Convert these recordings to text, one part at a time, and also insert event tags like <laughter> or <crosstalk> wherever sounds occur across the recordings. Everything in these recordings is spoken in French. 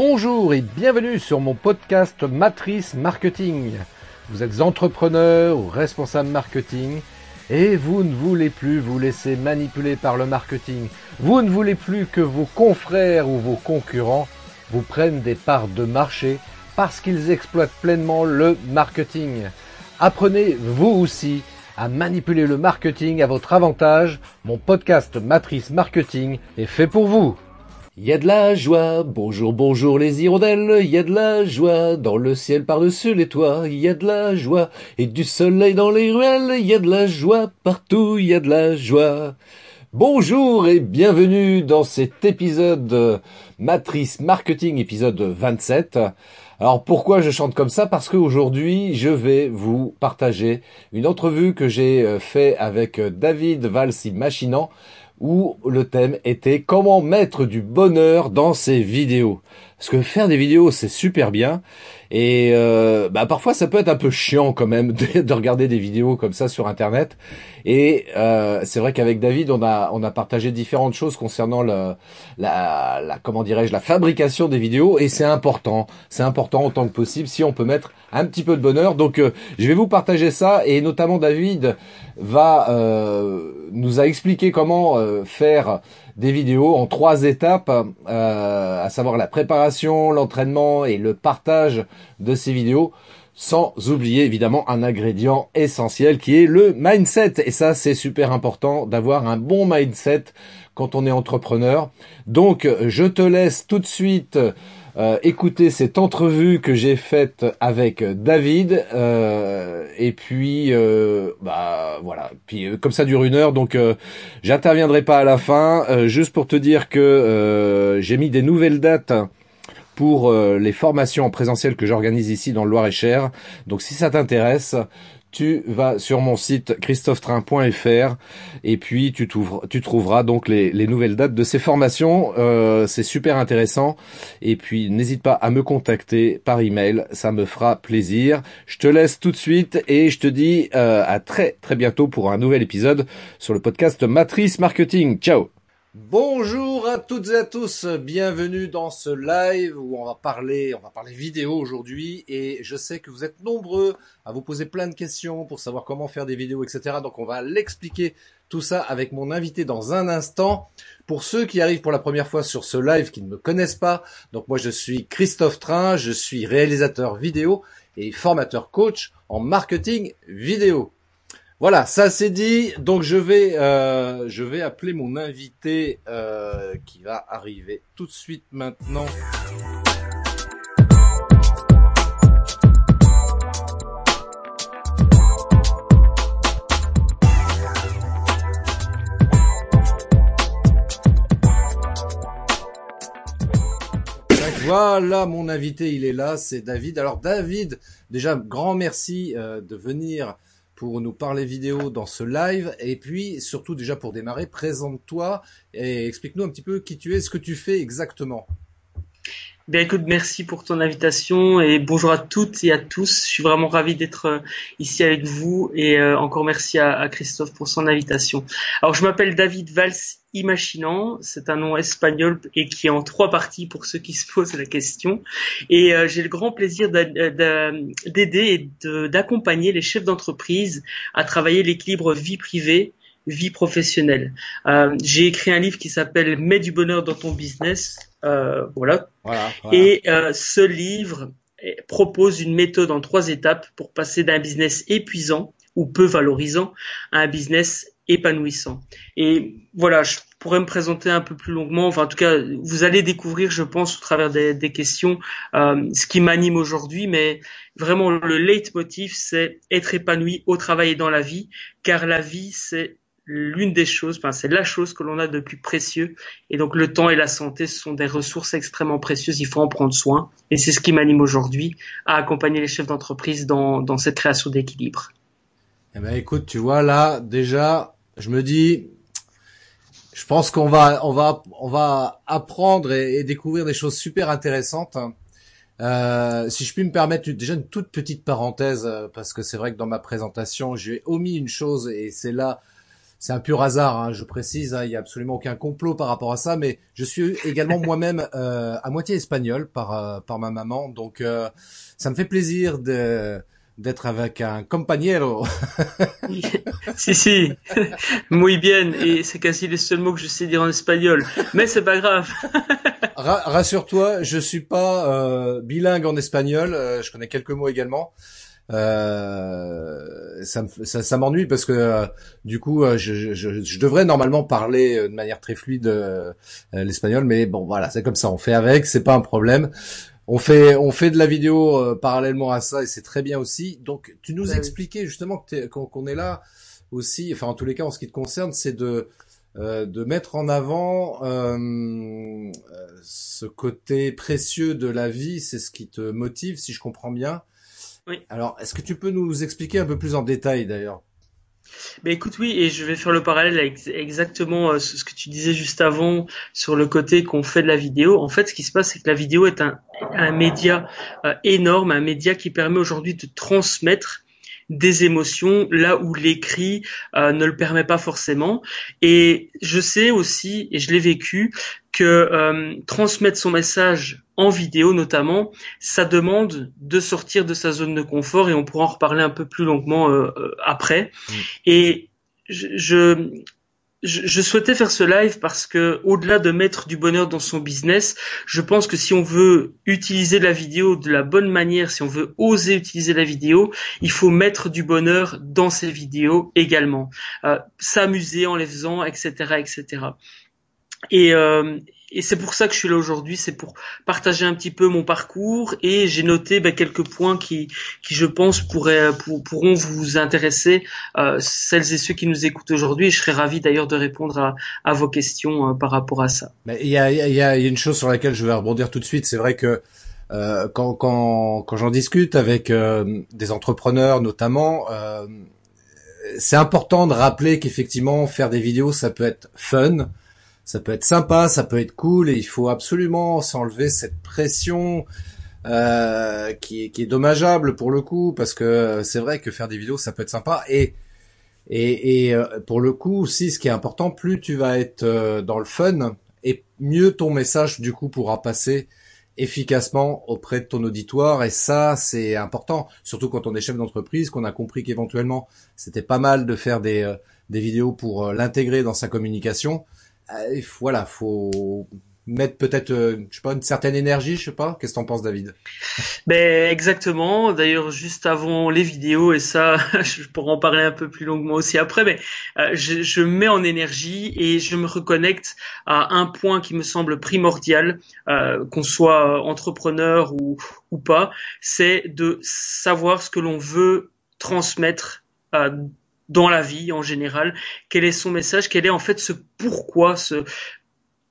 Bonjour et bienvenue sur mon podcast Matrice Marketing. Vous êtes entrepreneur ou responsable marketing et vous ne voulez plus vous laisser manipuler par le marketing. Vous ne voulez plus que vos confrères ou vos concurrents vous prennent des parts de marché parce qu'ils exploitent pleinement le marketing. Apprenez vous aussi à manipuler le marketing à votre avantage. Mon podcast Matrice Marketing est fait pour vous. Y a de la joie, bonjour, bonjour les hirondelles, y a de la joie. Dans le ciel par-dessus les toits, y a de la joie. Et du soleil dans les ruelles, y a de la joie. Partout, y a de la joie. Bonjour et bienvenue dans cet épisode Matrice Marketing, épisode 27. Alors pourquoi je chante comme ça? Parce qu'aujourd'hui je vais vous partager une entrevue que j'ai euh, fait avec David Valsi Machinant où le thème était comment mettre du bonheur dans ses vidéos? Parce que faire des vidéos c'est super bien. Et euh, bah parfois ça peut être un peu chiant quand même <laughs> de, regarder des vidéos comme ça sur internet. Et euh, c'est vrai qu'avec David on a on a partagé différentes choses concernant le, la, la comment dirais-je la fabrication des vidéos. Et c'est important. C'est important autant que possible si on peut mettre un petit peu de bonheur. Donc euh, je vais vous partager ça. Et notamment David va euh, nous a expliqué comment euh, faire des vidéos en trois étapes, euh, à savoir la préparation, l'entraînement et le partage de ces vidéos, sans oublier évidemment un ingrédient essentiel qui est le mindset. Et ça, c'est super important d'avoir un bon mindset quand on est entrepreneur. Donc, je te laisse tout de suite euh, écoutez cette entrevue que j'ai faite avec David euh, et puis euh, bah voilà puis comme ça dure une heure donc j'interviendrai pas à la fin juste pour te dire que j'ai mis des nouvelles dates pour les formations en présentiel que j'organise ici dans le Loir-et-Cher. Donc si ça t'intéresse, tu vas sur mon site christophetrain.fr et puis tu, tu trouveras donc les, nouvelles dates de ces formations. Euh, c'est super intéressant. Et puis n'hésite pas à me contacter par email, ça me fera plaisir. Je te laisse tout de suite et je te dis euh, à très très bientôt pour un nouvel épisode sur le podcast Matrice Marketing. Ciao Bonjour à toutes et à tous, bienvenue dans ce live où on va parler, on va parler vidéo aujourd'hui et je sais que vous êtes nombreux à vous poser plein de questions pour savoir comment faire des vidéos, etc. Donc on va l'expliquer tout ça avec mon invité dans un instant. Pour ceux qui arrivent pour la première fois sur ce live qui ne me connaissent pas, donc moi je suis Christophe Train, je suis réalisateur vidéo et formateur coach en marketing vidéo. Voilà, ça c'est dit. Donc je vais, euh, je vais appeler mon invité euh, qui va arriver tout de suite maintenant. Voilà, mon invité, il est là, c'est David. Alors David, déjà grand merci euh, de venir pour nous parler vidéo dans ce live. Et puis, surtout déjà pour démarrer, présente-toi et explique-nous un petit peu qui tu es, ce que tu fais exactement. Bien écoute, merci pour ton invitation et bonjour à toutes et à tous. Je suis vraiment ravi d'être euh, ici avec vous et euh, encore merci à, Christophe pour son invitation. Alors je m'appelle David Valls Imaginant, c'est un nom espagnol et qui est en trois parties pour ceux qui se posent la question. Et euh, j'ai le grand plaisir d'aider et d'accompagner les chefs d'entreprise à travailler l'équilibre vie privée vie professionnelle. Euh, j'ai écrit un livre qui s'appelle Mets du bonheur dans ton business. Euh, voilà. Et euh, ce livre propose une méthode en trois étapes pour passer d'un business épuisant ou peu valorisant à un business épanouissant. Et voilà, je pourrais me présenter un peu plus longuement. Enfin, en tout cas, vous allez découvrir, je pense, au travers des, des questions, euh, ce qui m'anime aujourd'hui. Mais vraiment, le leitmotiv, c'est être épanoui au travail et dans la vie, car la vie, c'est l'une des choses, enfin, c'est la chose que l'on a de plus précieux. Et donc le temps et la santé sont des ressources extrêmement précieuses, il faut en prendre soin. Et c'est ce qui m'anime aujourd'hui à accompagner les chefs d'entreprise dans, dans cette création d'équilibre. Eh ben écoute, tu vois là déjà, je me dis, je pense qu'on va on va on va apprendre et, découvrir des choses super intéressantes. Euh, si je puis me permettre déjà une toute petite parenthèse, euh, parce que c'est vrai que dans ma présentation, j'ai omis une chose et c'est là c'est un pur hasard, hein, je précise, hein, il y a absolument aucun complot par rapport à ça, mais je suis également <laughs> moi-même euh, à moitié espagnol par euh, par ma maman, donc euh, ça me fait plaisir de d'être avec un compañero. <laughs> si si, muy bien, et c'est quasi les seuls mots que je sais dire en espagnol, mais c'est pas grave. <laughs> Rassure-toi, je suis pas bilingue en espagnol, je connais quelques mots également. Euh, ça, ça, m'ennuie parce que euh, du coup, euh, je, je, je, devrais normalement parler de manière très fluide l'espagnol, mais bon, voilà, c'est comme ça, on fait avec, c'est pas un problème. On fait, on fait de la vidéo parallèlement à ça et c'est très bien aussi. Donc, tu nous expliquais justement qu'on est là aussi, enfin en tous les cas en ce qui te concerne, c'est de de mettre en avant euh, ce côté précieux de la vie, c'est ce qui te motive, si je comprends bien. Oui. Alors, est-ce que tu peux nous expliquer un peu plus en détail d'ailleurs? Ben écoute oui et je vais faire le parallèle avec exactement euh, ce que tu disais juste avant sur le côté qu'on fait de la vidéo. En fait, ce qui se passe, c'est que la vidéo est un, un média euh, énorme, un média qui permet aujourd'hui de transmettre des émotions là où l'écrit euh, ne le permet pas forcément. Et je sais aussi, et je l'ai vécu, que euh, transmettre son message en vidéo notamment, ça demande de sortir de sa zone de confort et on pourra en reparler un peu plus longuement euh, après. Mm. Et je, je, souhaitais faire ce live parce que, au-delà de mettre du bonheur dans son business, je pense que si on veut utiliser la vidéo de la bonne manière, si on veut oser utiliser la vidéo, il faut mettre du bonheur dans ses vidéos également, euh, s'amuser en les faisant, etc., etc. Et, euh, et c'est pour ça que je suis là aujourd'hui, c'est pour partager un petit peu mon parcours et j'ai noté ben, quelques points qui, qui je pense pourraient, pour, pourront vous intéresser, euh, celles et ceux qui nous écoutent aujourd'hui. Je serais ravi d'ailleurs de répondre à, à vos questions euh, par rapport à ça. Il y a, y, a, y a une chose sur laquelle je vais rebondir tout de suite. C'est vrai que euh, quand, quand, quand j'en discute avec euh, des entrepreneurs notamment, euh, c'est important de rappeler qu'effectivement faire des vidéos ça peut être fun ça peut être sympa, ça peut être cool, et il faut absolument s'enlever cette pression euh, qui, est, qui est dommageable pour le coup, parce que c'est vrai que faire des vidéos, ça peut être sympa, et et, et euh, pour le coup aussi, ce qui est important, plus tu vas être euh, dans le fun, et mieux ton message du coup pourra passer efficacement auprès de ton auditoire et ça c'est important. Surtout quand on est chef d'entreprise qu'on a compris qu'éventuellement c'était pas mal de faire des, euh, des vidéos pour l'intégrer dans sa communication euh, voilà, faut mettre peut-être, euh, je sais pas, une certaine énergie, je sais pas. Qu'est-ce que t'en penses, David? Ben exactement. D'ailleurs, juste avant les vidéos et ça, <laughs> je pourrais en parler un peu plus longuement aussi après. Mais euh, je, je, mets en énergie et je me reconnecte à un point qui me semble primordial, euh, qu'on soit entrepreneur ou ou pas, c'est de savoir ce que l'on veut transmettre euh, dans la vie en général, quel est son message, quel est en fait ce pourquoi, ce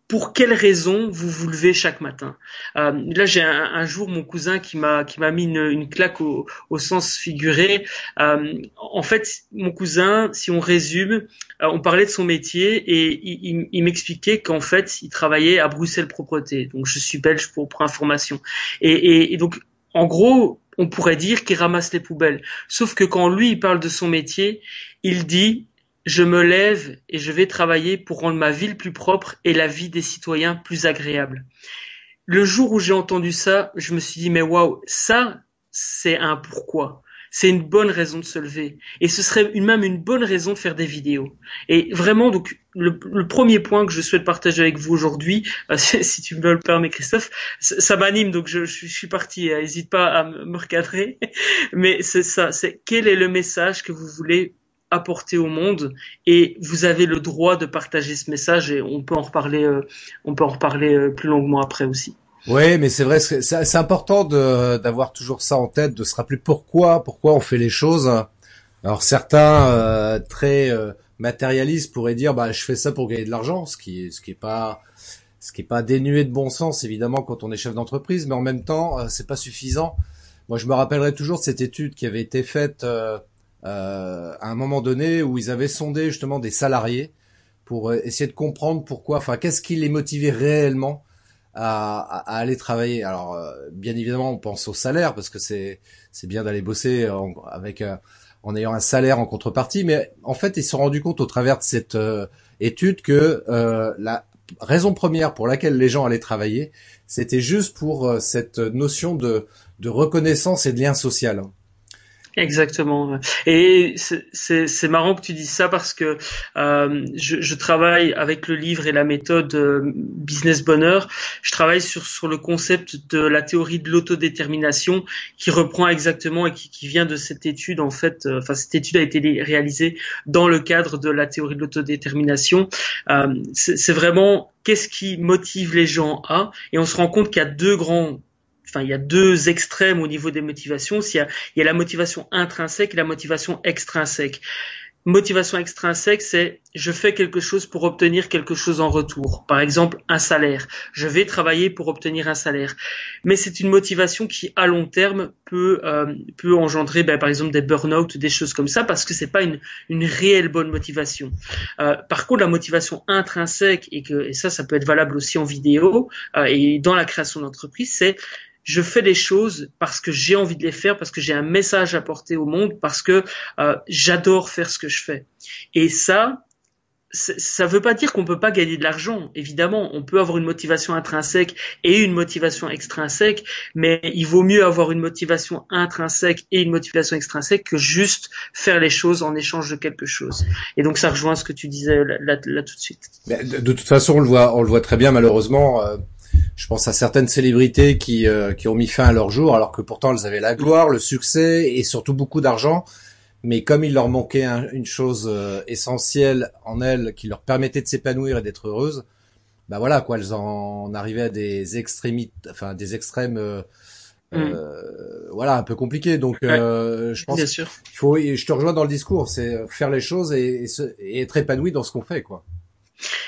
pour quelle raison vous vous levez chaque matin? Euh, là, j'ai un, jour mon cousin qui m'a qui m'a mis une, une claque au, au, sens figuré. Euh, en fait, mon cousin, si on résume, euh, on parlait de son métier et il, il, m'expliquait qu'en fait, il travaillait à Bruxelles Propreté. Donc, je suis belge pour, pour information. Et, et, et donc, en gros, on pourrait dire qu'il ramasse les poubelles. Sauf que quand lui, il parle de son métier, il dit je me lève et je vais travailler pour rendre ma ville plus propre et la vie des citoyens plus agréable. Le jour où j'ai entendu ça, je me suis dit mais waouh, ça c'est un pourquoi c'est une bonne raison de se lever. Et ce serait même une bonne raison de faire des vidéos. Et vraiment, donc, le, premier point que je souhaite partager avec vous aujourd'hui, <laughs> euh, si tu me le permets, Christophe, ça, m'anime, donc je, suis parti. Euh, n'hésite pas à me recadrer. <laughs> Mais c'est ça, c'est quel est le message que vous voulez apporter au monde et vous avez le droit de partager ce message et on peut en reparler euh, on peut en reparler plus longuement après aussi. Oui, mais c'est vrai, c'est important d'avoir toujours ça en tête, de se rappeler pourquoi, pourquoi on fait les choses. Alors certains euh, très euh, matérialistes pourraient dire, bah je fais ça pour gagner de l'argent, ce qui, ce qui est pas, ce qui est pas dénué de bon sens évidemment quand on est chef d'entreprise, mais en même temps euh, c'est pas suffisant. Moi je me rappellerai toujours de cette étude qui avait été faite euh, à un moment donné où ils avaient sondé justement des salariés pour essayer de comprendre pourquoi, enfin qu'est-ce qui les motivait réellement à, aller travailler. Alors, euh, bien évidemment, on pense au salaire parce que c'est c'est bien d'aller bosser en, avec euh, en ayant un salaire en contrepartie. Mais en fait, ils se sont rendus compte au travers de cette étude que la raison première pour laquelle les gens allaient travailler, c'était juste pour cette notion de, de reconnaissance et de lien social. Exactement. Et c'est marrant que tu dises ça parce que euh, je, je, travaille avec le livre et la méthode euh, Business Bonheur. Je travaille sur, sur le concept de la théorie de l'autodétermination qui reprend exactement et qui, qui, vient de cette étude en fait. Euh, enfin, cette étude a été réalisée dans le cadre de la théorie de l'autodétermination. Euh, c'est vraiment qu'est-ce qui motive les gens à et on se rend compte qu'il y a deux grands enfin, il y a deux extrêmes au niveau des motivations. Il y a, il y a la motivation intrinsèque et la motivation extrinsèque. Motivation extrinsèque, c'est je fais quelque chose pour obtenir quelque chose en retour. Par exemple, un salaire. Je vais travailler pour obtenir un salaire. Mais c'est une motivation qui, à long terme, peut euh, peut engendrer, ben, par exemple, des burn-out, des choses comme ça, parce que c'est pas une une réelle bonne motivation. Euh, par contre, la motivation intrinsèque et que et ça, ça peut être valable aussi en vidéo euh, et dans la création d'entreprise, c'est je fais les choses parce que j'ai envie de les faire, parce que j'ai un message à porter au monde, parce que euh, j'adore faire ce que je fais. Et ça, ça ne veut pas dire qu'on peut pas gagner de l'argent. Évidemment, on peut avoir une motivation intrinsèque et une motivation extrinsèque, mais il vaut mieux avoir une motivation intrinsèque et une motivation extrinsèque que juste faire les choses en échange de quelque chose. Et donc ça rejoint ce que tu disais là, tout de suite. De, de, toute façon, on le voit, on le voit très bien malheureusement. Euh, je pense à certaines célébrités qui, euh, qui ont mis fin à leur jour, alors que pourtant elles avaient la gloire, le succès et surtout beaucoup d'argent. Mais comme il leur manquait une chose euh, essentielle en elles qui leur permettait de s'épanouir et d'être heureuses, bah voilà quoi, elles en arrivaient à des extrémités, enfin des extrêmes. Euh, mm. voilà un peu compliqués donc je pense il faut je te rejoins dans le discours c'est faire les choses et, et être épanoui dans ce qu'on fait quoi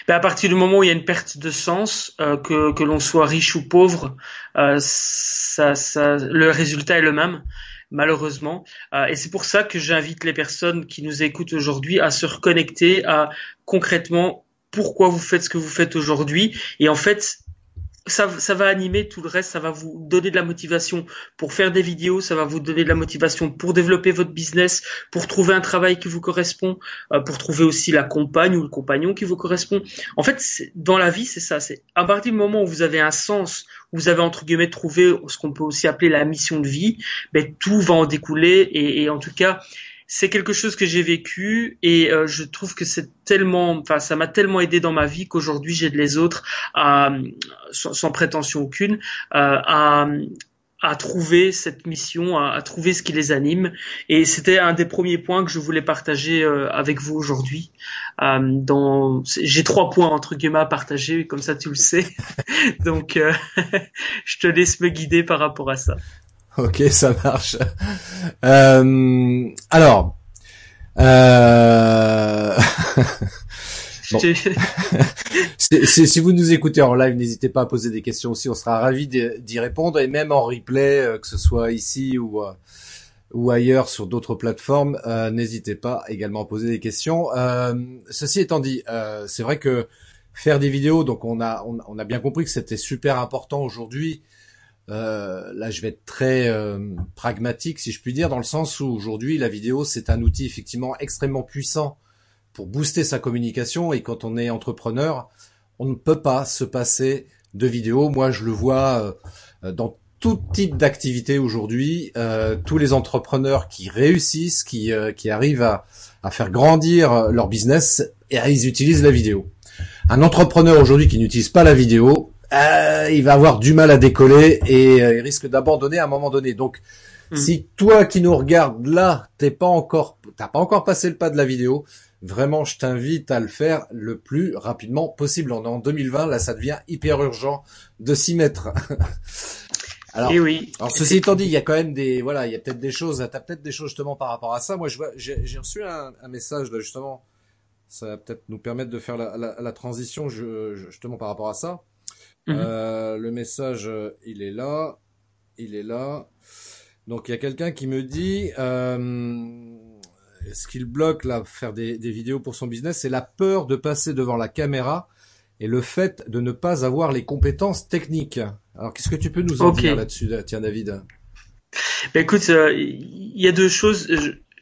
ben à partir du moment où il y a une perte de sens, euh, que, l'on soit riche ou pauvre, euh, le résultat est le même malheureusement. Euh, et c'est pour ça que j'invite les personnes qui nous écoutent aujourd'hui à se reconnecter à concrètement pourquoi vous faites ce que vous faites aujourd'hui. Et en fait, ça, ça, va animer tout le reste, ça va vous donner de la motivation pour faire des vidéos, ça va vous donner de la motivation pour développer votre business, pour trouver un travail qui vous correspond, euh, pour trouver aussi la compagne ou le compagnon qui vous correspond. En fait, dans la vie, c'est ça. C'est à partir du moment où vous avez un sens, où vous avez entre guillemets trouvé ce qu'on peut aussi appeler la mission de vie, ben, tout va en découler et, et en tout cas, c'est quelque chose que j'ai vécu et euh, je trouve que c'est tellement, enfin ça m'a tellement aidé dans ma vie qu'aujourd'hui j'aide les autres à, sans, prétention aucune, euh, à, à trouver cette mission, à, trouver ce qui les anime. Et c'était un des premiers points que je voulais partager euh, avec vous aujourd'hui. Euh, dans, j'ai trois points entre guillemets à partager, comme ça tu le sais. <laughs> Donc, euh, <laughs> je te laisse me guider par rapport à ça. <laughs> Ok, ça marche. Euh, alors, euh... <laughs> <laughs> si, vous nous écoutez en live, n'hésitez pas à poser des questions aussi. On sera ravis d'y répondre et même en replay, euh, que ce soit ici ou euh, ou ailleurs sur d'autres plateformes, n'hésitez pas également à poser des questions. ceci étant dit, c'est vrai que faire des vidéos, donc on a on a bien compris que c'était super important aujourd'hui euh, là, je vais être très euh, pragmatique, si je puis dire, dans le sens où aujourd'hui, la vidéo, c'est un outil effectivement extrêmement puissant pour booster sa communication. Et quand on est entrepreneur, on ne peut pas se passer de vidéo. Moi, je le vois euh, dans tout type d'activité aujourd'hui. tous les entrepreneurs qui réussissent, qui, qui arrivent à, à faire grandir leur business, et ils utilisent la vidéo. Un entrepreneur aujourd'hui qui n'utilise pas la vidéo, euh, il va avoir du mal à décoller et euh, il risque d'abandonner à un moment donné. Donc, hmm. si toi qui nous regardes là, t'es pas encore, t'as pas encore passé le pas de la vidéo, vraiment, je t'invite à le faire le plus rapidement possible. On est en 2020, là, ça devient hyper urgent de s'y mettre. <laughs> alors, eh oui. alors ceci étant dit, il y a quand même des, voilà, il y a peut-être des choses, t'as peut-être des choses justement par rapport à ça. Moi, je vois, j'ai reçu un, un, message là justement, ça va peut-être nous permettre de faire la, la, la transition je, justement par rapport à ça. Mhm. Euh, le message, euh, il est là, il est là. Donc il y a quelqu'un qui me dit, euh, ce qu'il bloque là, faire des, vidéos pour son business, c'est la peur de passer devant la caméra et le fait de ne pas avoir les compétences techniques. Alors qu'est-ce que tu peux nous en dire là-dessus, tiens David? Ben, Écoute, il y a deux choses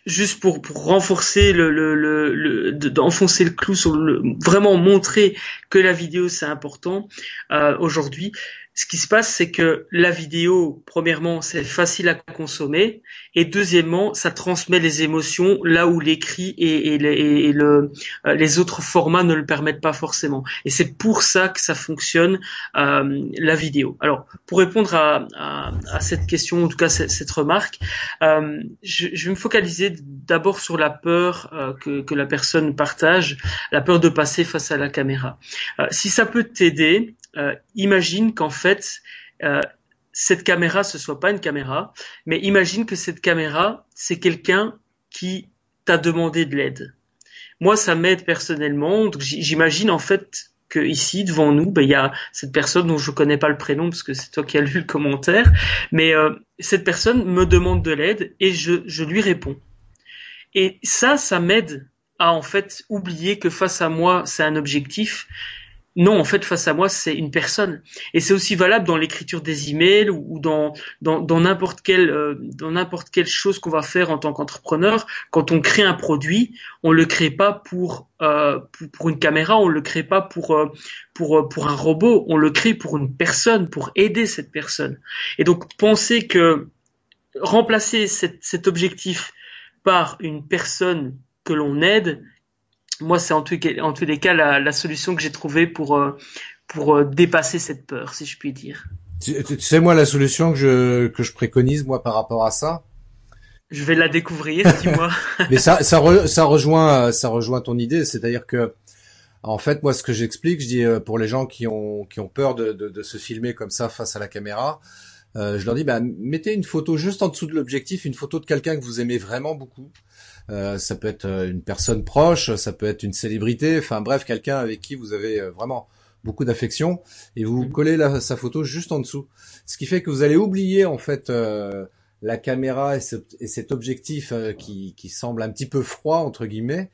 juste pour, renforcer le, le, le, d'enfoncer le clou sur le, vraiment montrer que la vidéo c'est important euh, aujourd'hui ce qui se passe, c'est que la vidéo, premièrement, c'est facile à consommer, et deuxièmement, ça transmet les émotions là où l'écrit et, et, euh, les autres formats ne le permettent pas forcément. Et c'est pour ça que ça fonctionne euh, la vidéo. Alors, pour répondre à, à, à, cette question, en tout cas cette, cette remarque, euh, je, je, vais me focaliser d'abord sur la peur euh, que, que, la personne partage, la peur de passer face à la caméra. Si ça peut t'aider, euh, imagine qu'en fait, euh, cette caméra, ce soit pas une caméra, mais imagine que cette caméra, c'est quelqu'un qui t'a demandé de l'aide. Moi, ça m'aide personnellement. j'imagine en fait que ici, devant nous, ben, il y a cette personne dont je connais pas le prénom parce que c'est toi qui as lu le commentaire, mais euh, cette personne me demande de l'aide et je, je lui réponds. Et ça, ça m'aide à en fait oublier que face à moi, c'est un objectif non, en fait, face à moi, c'est une personne. Et c'est aussi valable dans l'écriture des emails ou dans dans n'importe quelle euh, dans n'importe quelle chose qu'on va faire en tant qu'entrepreneur. Quand on crée un produit, on le crée pas pour euh, pour, une caméra, on le crée pas pour euh, pour pour un robot, on le crée pour une personne, pour aider cette personne. Et donc penser que remplacer cet objectif par une personne que l'on aide, moi, c'est en, tous les cas la, solution que j'ai trouvée pour, euh, pour euh, dépasser cette peur, si je puis dire. Tu, sais, moi, la solution que je, que je préconise, moi, par rapport à ça? Je vais la découvrir, <laughs> dis-moi. <laughs> Mais ça, ça, ça, rejoint, ça rejoint ton idée, c'est-à-dire que, en fait, moi, ce que j'explique, je dis euh, pour les gens qui ont, qui ont peur de, de, de se filmer comme ça face à la caméra, je leur dis, bah, mettez une photo juste en dessous de l'objectif, une photo de quelqu'un que vous aimez vraiment beaucoup. Euh, ça peut être euh, une personne proche, ça peut être une célébrité, enfin bref, quelqu'un avec qui vous avez euh, vraiment beaucoup d'affection et vous mhm. collez la, sa photo juste en dessous. Ce qui fait que vous allez oublier en fait la caméra et, et cet objectif qui, qui, semble un petit peu froid entre guillemets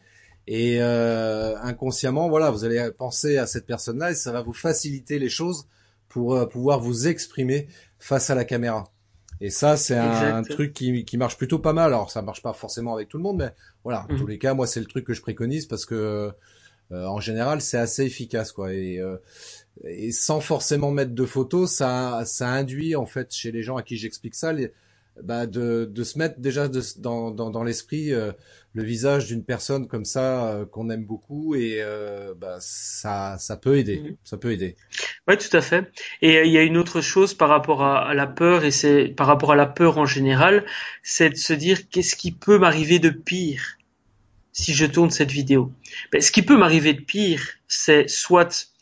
et inconsciemment voilà vous allez penser à cette personne-là et ça va vous faciliter les choses pour pouvoir vous exprimer face à la caméra. Et ça, c'est un, truc qui, qui marche plutôt pas mal. Alors, ça marche pas forcément avec tout le monde, mais voilà, en tous mhm. les cas, moi, c'est le truc que je préconise parce que, euh, en général, c'est assez efficace, quoi. Et, euh, et sans forcément mettre de photos, ça, ça induit en fait chez les gens à qui j'explique ça, les, bah, de, de se mettre déjà dans, dans, dans l'esprit euh, le visage d'une personne comme ça euh, qu'on aime beaucoup et euh, bah, ça ça peut aider mhm. ça peut aider. Ouais tout à fait. Et il y a une autre chose par rapport à, à la peur et c'est par rapport à la peur en général c'est de se dire qu'est-ce qui peut m'arriver de pire si je tourne cette vidéo. Ben, ce qui peut m'arriver de pire c'est soit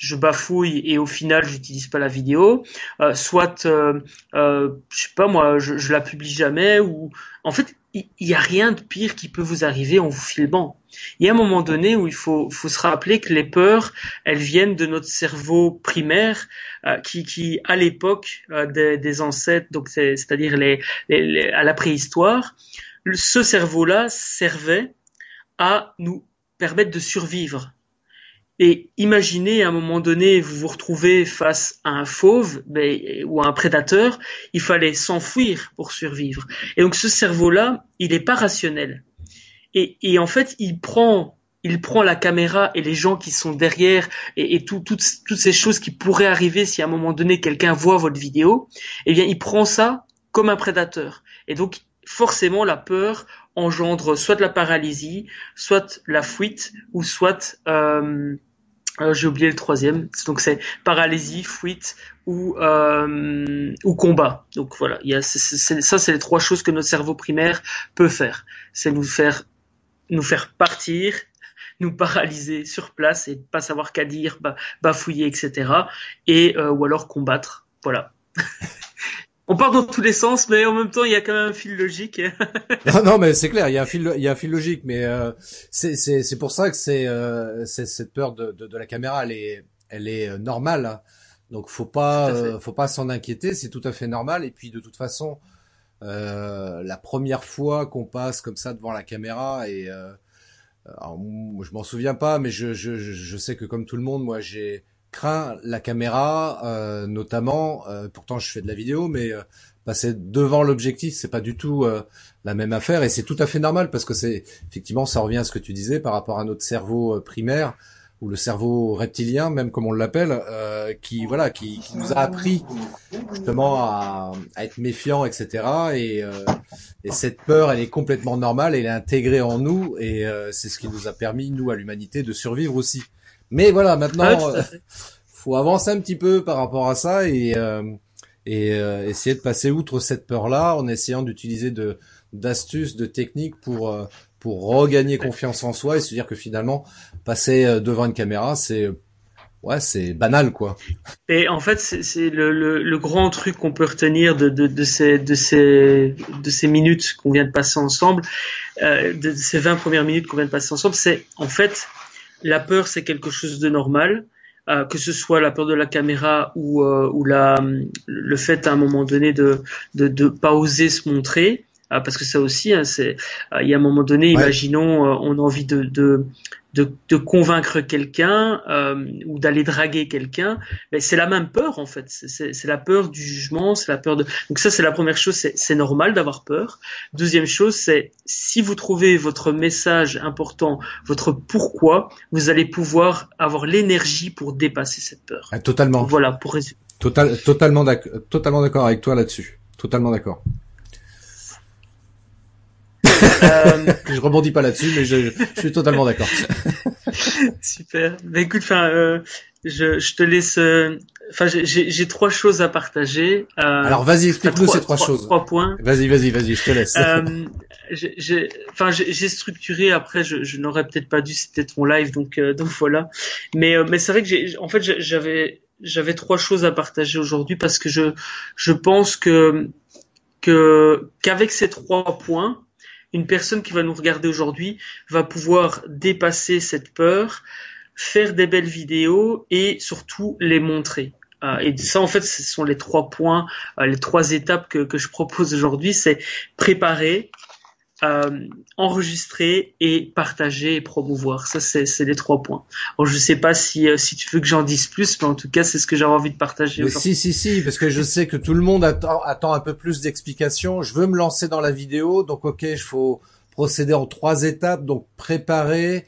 je bafouille et au final j'utilise pas la vidéo, euh, soit euh, euh, je sais pas moi, je, je, la publie jamais ou en fait il y, a rien de pire qui peut vous arriver en vous filmant. Il y a un moment donné où il faut, faut se rappeler que les peurs, elles viennent de notre cerveau primaire euh, qui, qui à l'époque euh, des, des, ancêtres, donc c'est-à-dire les, les, à la préhistoire, ce cerveau-là servait à nous permettre de survivre et imaginez à un moment donné, vous vous retrouvez face à un fauve ben, ou à un prédateur, il fallait s'enfuir pour survivre. Et donc ce cerveau-là, il n'est pas rationnel. Et, et, en fait, il prend, il prend la caméra et les gens qui sont derrière et, et tout, toutes, toutes ces choses qui pourraient arriver si à un moment donné quelqu'un voit votre vidéo. Eh bien, il prend ça comme un prédateur. Et donc, forcément, la peur engendre soit la paralysie, soit la fuite, ou soit euh, euh, j'ai oublié le troisième. Donc c'est paralysie, fuite ou euh, ou combat. Donc voilà, ça c'est les trois choses que notre cerveau primaire peut faire. C'est nous faire nous faire partir, nous paralyser sur place et pas savoir qu'à dire, bah, bafouiller, etc. Et euh, ou alors combattre. Voilà. <laughs> on part dans tous les sens, mais en même temps, il y a quand même un fil logique. <laughs> non, non, mais c'est clair, il y a un fil, il y a un fil logique, mais euh, c'est c'est pour ça que c'est euh, cette peur de, de, de, la caméra, elle est elle est euh, normale. Hein. Donc faut pas euh, faut pas s'en inquiéter, c'est tout à fait normal. Et puis de toute façon, euh, la première fois qu'on passe comme ça devant la caméra et alors, je m'en souviens pas, mais je, je, je sais que comme tout le monde, moi j'ai crains la caméra, euh, notamment. Euh, pourtant, je fais de la vidéo, mais euh, passer devant l'objectif, c'est pas du tout la même affaire, et c'est tout à fait normal parce que c'est effectivement, ça revient à ce que tu disais par rapport à notre cerveau primaire ou le cerveau reptilien, même comme on l'appelle, qui voilà, qui, qui, nous a appris justement à, à être méfiant, etc. Et, et, cette peur, elle est complètement normale, elle est intégrée en nous, et c'est ce qui nous a permis, nous, à l'humanité, de survivre aussi. Mais voilà, maintenant, il euh, faut avancer un petit peu par rapport à ça et, euh, et euh, essayer de passer outre cette peur-là en essayant d'utiliser de d'astuces, de techniques pour pour regagner confiance en soi et se dire que finalement passer devant une caméra, c'est ouais, c'est banal quoi. Et en fait, c'est le, le, le, grand truc qu'on peut retenir de, de, de, ces de ces de ces minutes qu'on vient de passer ensemble, euh, de ces 20 premières minutes qu'on vient de passer ensemble, c'est en fait la peur, c'est quelque chose de normal, euh, que ce soit la peur de la caméra ou, euh, le fait à un moment donné de de pas oser se montrer. Euh, parce que ça aussi, hein, c'est il y a un moment donné, imaginons, on a envie de, de de, de convaincre quelqu'un euh, ou d'aller draguer quelqu'un, mais c'est la même peur en fait. C'est la peur du jugement, c'est la peur de. Donc ça c'est la première chose, c'est normal d'avoir peur. Deuxième chose, c'est si vous trouvez votre message important, votre pourquoi, vous allez pouvoir avoir l'énergie pour dépasser cette peur. Ah, totalement. Voilà pour résumer. Total, totalement d'accord avec toi là-dessus. Totalement d'accord. Euh... <laughs> je rebondis pas là-dessus, mais je, je, suis totalement d'accord. <laughs> Super. Bah, écoute, enfin, euh, je, je, te laisse. Euh, enfin, j'ai trois choses à partager. Euh, Alors, vas-y, explique-nous ces trois, choses. Trois points. Vas-y, vas-y, vas-y, je te laisse. Euh, enfin, j'ai structuré. Après, je, je n'aurais peut-être pas dû. C'était ton live, donc donc voilà. Mais mais c'est vrai que j'ai. En fait, j'avais j'avais trois choses à partager aujourd'hui parce que je je pense que que qu'avec ces trois points une personne qui va nous regarder aujourd'hui va pouvoir dépasser cette peur, faire des belles vidéos et surtout les montrer. Euh, et ça, en fait, ce sont les trois points, euh, les trois étapes que, que je propose aujourd'hui. C'est préparer, euh, enregistrer et partager et promouvoir. Ça, c'est les trois points. Alors, je sais pas si, euh, si tu veux que j'en dise plus, mais en tout cas, c'est ce que j'avais envie de partager. Mais si, si, si, parce que je sais que tout le monde attend, attend un peu plus d'explications. Je veux me lancer dans la vidéo, donc ok, il faut procéder en trois étapes, donc préparer,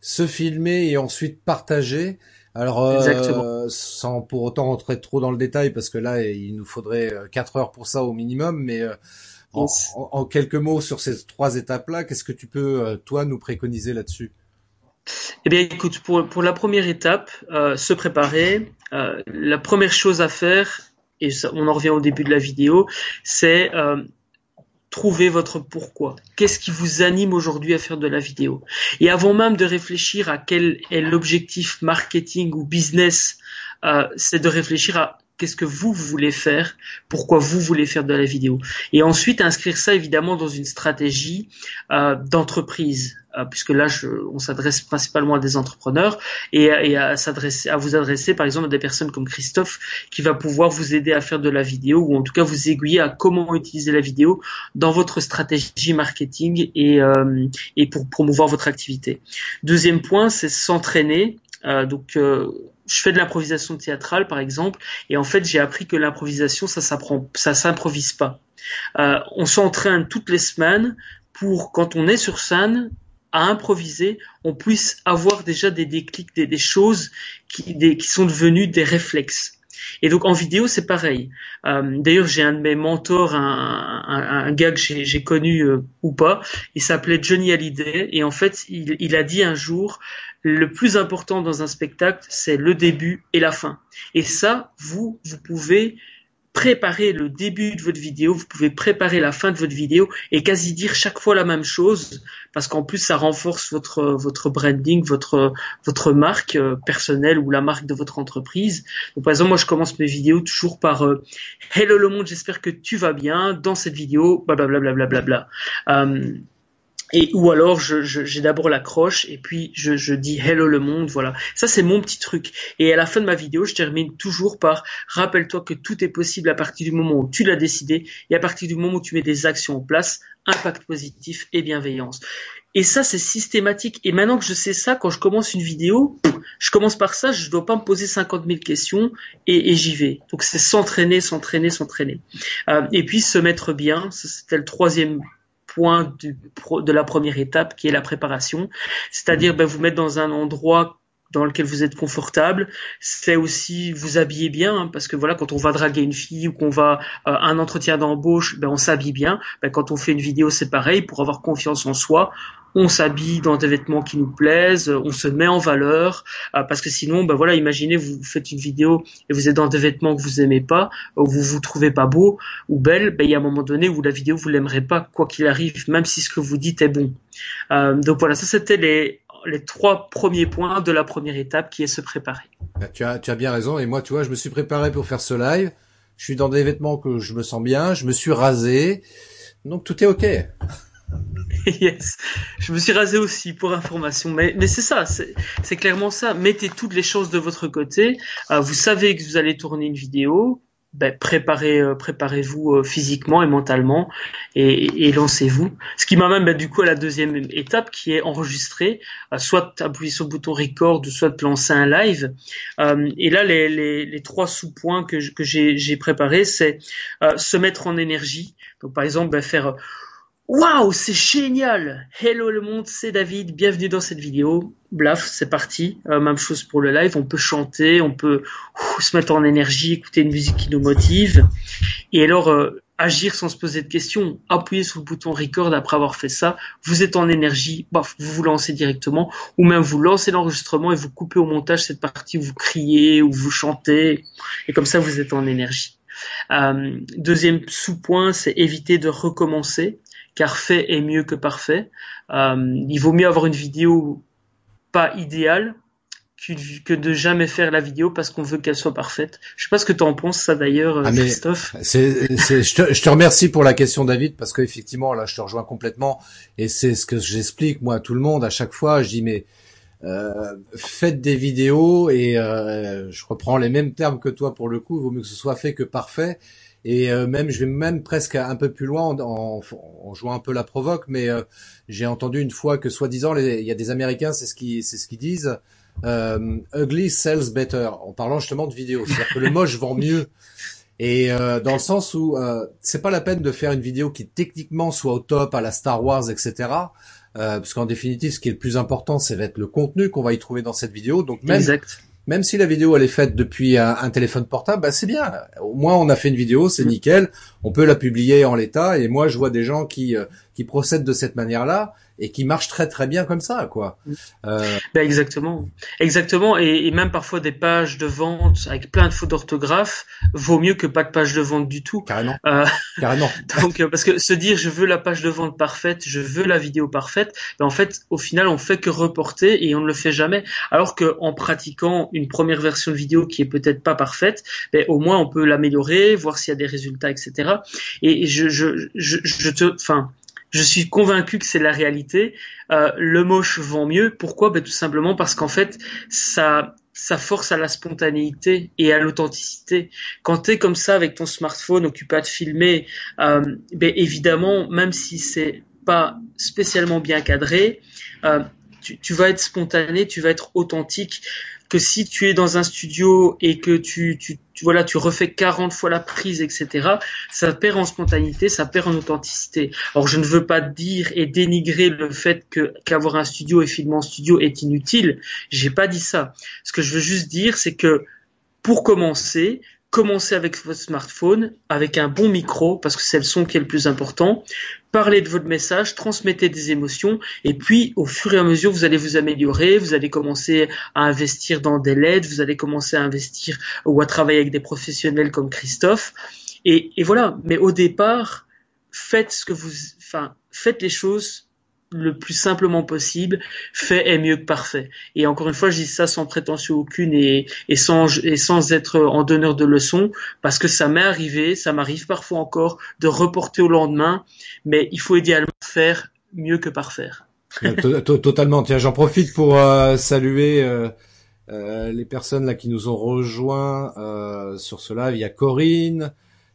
se filmer et ensuite partager. Alors, euh, sans pour autant rentrer trop dans le détail, parce que là, il nous faudrait euh, quatre heures pour ça au minimum, mais euh, en, quelques mots sur ces trois étapes-là, qu'est-ce que tu peux, euh, toi, nous préconiser là-dessus? Eh bien, écoute, pour, pour la première étape, euh, se préparer, euh, la première chose à faire, et on en revient au début de la vidéo, c'est trouver votre pourquoi. Qu'est-ce qui vous anime aujourd'hui à faire de la vidéo? Et avant même de réfléchir à quel est l'objectif marketing ou business, c'est de réfléchir à qu'est-ce que vous, voulez faire, pourquoi vous voulez faire de la vidéo. Et ensuite inscrire ça évidemment dans une stratégie euh, d'entreprise, euh, puisque là on s'adresse principalement à des entrepreneurs et, à vous adresser par exemple à des personnes comme Christophe qui va pouvoir vous aider à faire de la vidéo ou en tout cas vous aiguiller à comment utiliser la vidéo dans votre stratégie marketing et, euh, et pour promouvoir votre activité. Deuxième point, c'est s'entraîner. Donc je fais de l'improvisation théâtrale par exemple, et en fait j'ai appris que l'improvisation ça s'apprend, ça s'improvise pas. Euh, on s'entraîne toutes les semaines pour quand on est sur scène à improviser, on puisse avoir déjà des déclics, des, choses qui, qui sont devenues des réflexes. Et donc en vidéo, c'est pareil. Euh, d'ailleurs, j'ai un de mes mentors, un, un, gars que j'ai connu euh, ou pas, il s'appelait Johnny Hallyday, et en fait, il, il, a dit un jour, le plus important dans un spectacle, c'est le début et la fin. Et ça, vous, vous pouvez préparer le début de votre vidéo, vous pouvez préparer la fin de votre vidéo et quasi dire chaque fois la même chose parce qu'en plus ça renforce votre votre branding, votre votre marque euh, personnelle ou la marque de votre entreprise. Donc par exemple moi je commence mes vidéos toujours par euh, Hello le monde, j'espère que tu vas bien. Dans cette vidéo, blablabla. Bla, bla, bla, euh, et ou alors j'ai je, d'abord l'accroche et puis je, je, dis hello le monde, voilà. Ça c'est mon petit truc. Et à la fin de ma vidéo, je termine toujours par rappelle-toi que tout est possible à partir du moment où tu l'as décidé et à partir du moment où tu mets des actions en place, impact positif et bienveillance. Et ça, c'est systématique. Et maintenant que je sais ça, quand je commence une vidéo, je commence par ça, je dois pas me poser 50 000 questions et, j'y vais. Donc c'est s'entraîner, s'entraîner, s'entraîner. Euh, et puis se mettre bien, c'était le troisième point du, de la première étape qui est la préparation. C'est-à-dire ben, vous mettre dans un endroit dans lequel vous êtes confortable. C'est aussi vous habiller bien, hein, parce que voilà, quand on va draguer une fille ou qu'on va euh, un entretien d'embauche, ben on s'habille bien. Ben, quand on fait une vidéo, c'est pareil. Pour avoir confiance en soi, on s'habille dans des vêtements qui nous plaisent, on se met en valeur, euh, parce que sinon, ben voilà, imaginez vous faites une vidéo et vous êtes dans des vêtements que vous aimez pas, ou vous vous trouvez pas beau ou belle, ben il y a un moment donné où la vidéo vous l'aimerez pas, quoi qu'il arrive, même si ce que vous dites est bon. Euh, donc voilà, ça c'était les les trois premiers points de la première étape qui est se préparer. Bah, tu as, tu as bien raison. Et moi, tu vois, je me suis préparé pour faire ce live. Je suis dans des vêtements que je me sens bien. Je me suis rasé. Donc tout est OK. <laughs> yes. Je me suis rasé aussi pour information. Mais, mais c'est ça, c'est clairement ça. Mettez toutes les choses de votre côté. Euh, vous savez que vous allez tourner une vidéo ben, préparez, euh, préparez-vous euh, physiquement et mentalement et, et lancez-vous. Ce qui m'amène ben, du coup à la deuxième étape qui est enregistrer, euh, soit appuyer sur le bouton record, soit lancer un live. et là, les, les, les trois sous-points que, que j'ai préparés, c'est se mettre en énergie. Donc par exemple, ben, faire Waouh, c'est génial Hello le monde, c'est David, bienvenue dans cette vidéo. Blaf, c'est parti. Euh, même chose pour le live, on peut chanter, on peut se mettre en énergie, écouter une musique qui nous motive. Et alors, euh, agir sans se poser de questions, appuyer sur le bouton record après avoir fait ça, vous êtes en énergie, baf, vous vous lancez directement, ou même vous lancez l'enregistrement et vous coupez au montage cette partie où vous criez, ou vous chantez, et comme ça vous êtes en énergie. Euh, deuxième sous-point, c'est éviter de recommencer car fait est mieux que parfait. Euh, il vaut mieux avoir une vidéo pas idéale que, de jamais faire la vidéo parce qu'on veut qu'elle soit parfaite. Je sais pas ce que tu en penses ça d'ailleurs, ah, Christophe. C'est, je, te, je, te, remercie pour la question David parce qu'effectivement là je te rejoins complètement et c'est ce que j'explique moi à tout le monde à chaque fois. Je dis mais euh, faites des vidéos et euh, je reprends les mêmes termes que toi pour le coup. Il vaut mieux que ce soit fait que parfait. Et euh, même, je vais même presque un peu plus loin en, en, jouant un peu la provoque, mais euh, j'ai entendu une fois que soi-disant, il y a des Américains, c'est ce qu'ils, c'est ce qu'ils disent, euh, ugly sells better, en parlant justement de vidéo, c'est-à-dire que le moche vend mieux. Et dans le sens où c'est pas la peine de faire une vidéo qui techniquement soit au top à la Star Wars, etc. parce qu'en définitive, ce qui est le plus important, c'est va être le contenu qu'on va y trouver dans cette vidéo. Donc même, exact même si la vidéo elle est faite depuis un, téléphone portable, bah c'est bien. Au moins on a fait une vidéo, c'est mm. nickel. On peut la publier en l'état. Et moi je vois des gens qui euh, qui procèdent de cette manière-là et qui marche très très bien comme ça, quoi. Euh... Ben exactement, exactement, et, et, même parfois des pages de vente avec plein de fautes d'orthographe vaut mieux que pas de page de vente du tout. Carrément. Euh... Carrément. <laughs> donc euh, parce que se dire je veux la page de vente parfaite, je veux la vidéo parfaite, ben en fait au final on fait que reporter et on ne le fait jamais. Alors que en pratiquant une première version de vidéo qui est peut-être pas parfaite, ben au moins on peut l'améliorer, voir s'il y a des résultats, etc. Et je je je, je te, enfin je suis convaincu que c'est la réalité. Euh, le moche vend mieux. Pourquoi? Ben, Tout simplement parce qu'en fait, ça, ça force à la spontanéité et à l'authenticité. Quand tu es comme ça avec ton smartphone occupé à te filmer, euh, ben, évidemment, même si c'est pas spécialement bien cadré, euh, tu, tu, vas être spontané, tu vas être authentique que si tu es dans un studio et que tu, tu, voilà, tu refais 40 fois la prise, etc., ça perd en spontanéité, ça perd en authenticité. Alors je ne veux pas dire et dénigrer le fait que qu'avoir un studio et filmer en studio est inutile. J'ai pas dit ça. Ce que je veux juste dire, c'est que pour commencer, commencez avec votre smartphone, avec un bon micro, parce que c'est le son qui est le plus important. Parlez de votre message, transmettez des émotions, et puis au fur et à mesure, vous allez vous améliorer, vous allez commencer à investir dans des LED, vous allez commencer à investir ou à travailler avec des professionnels comme Christophe. Et, et voilà. Mais au départ, faites ce que vous, enfin, faites les choses le plus simplement possible, fait est mieux que parfait. Et encore une fois, je dis ça sans prétention aucune et, et, sans, et sans être en donneur de leçons, parce que ça m'est arrivé, ça m'arrive parfois encore de reporter au lendemain, mais il faut idéalement faire mieux que parfaire. Totalement. Tiens, j'en profite pour euh, saluer euh, euh, les personnes là qui nous ont rejoints sur ce live. Il y a Corinne,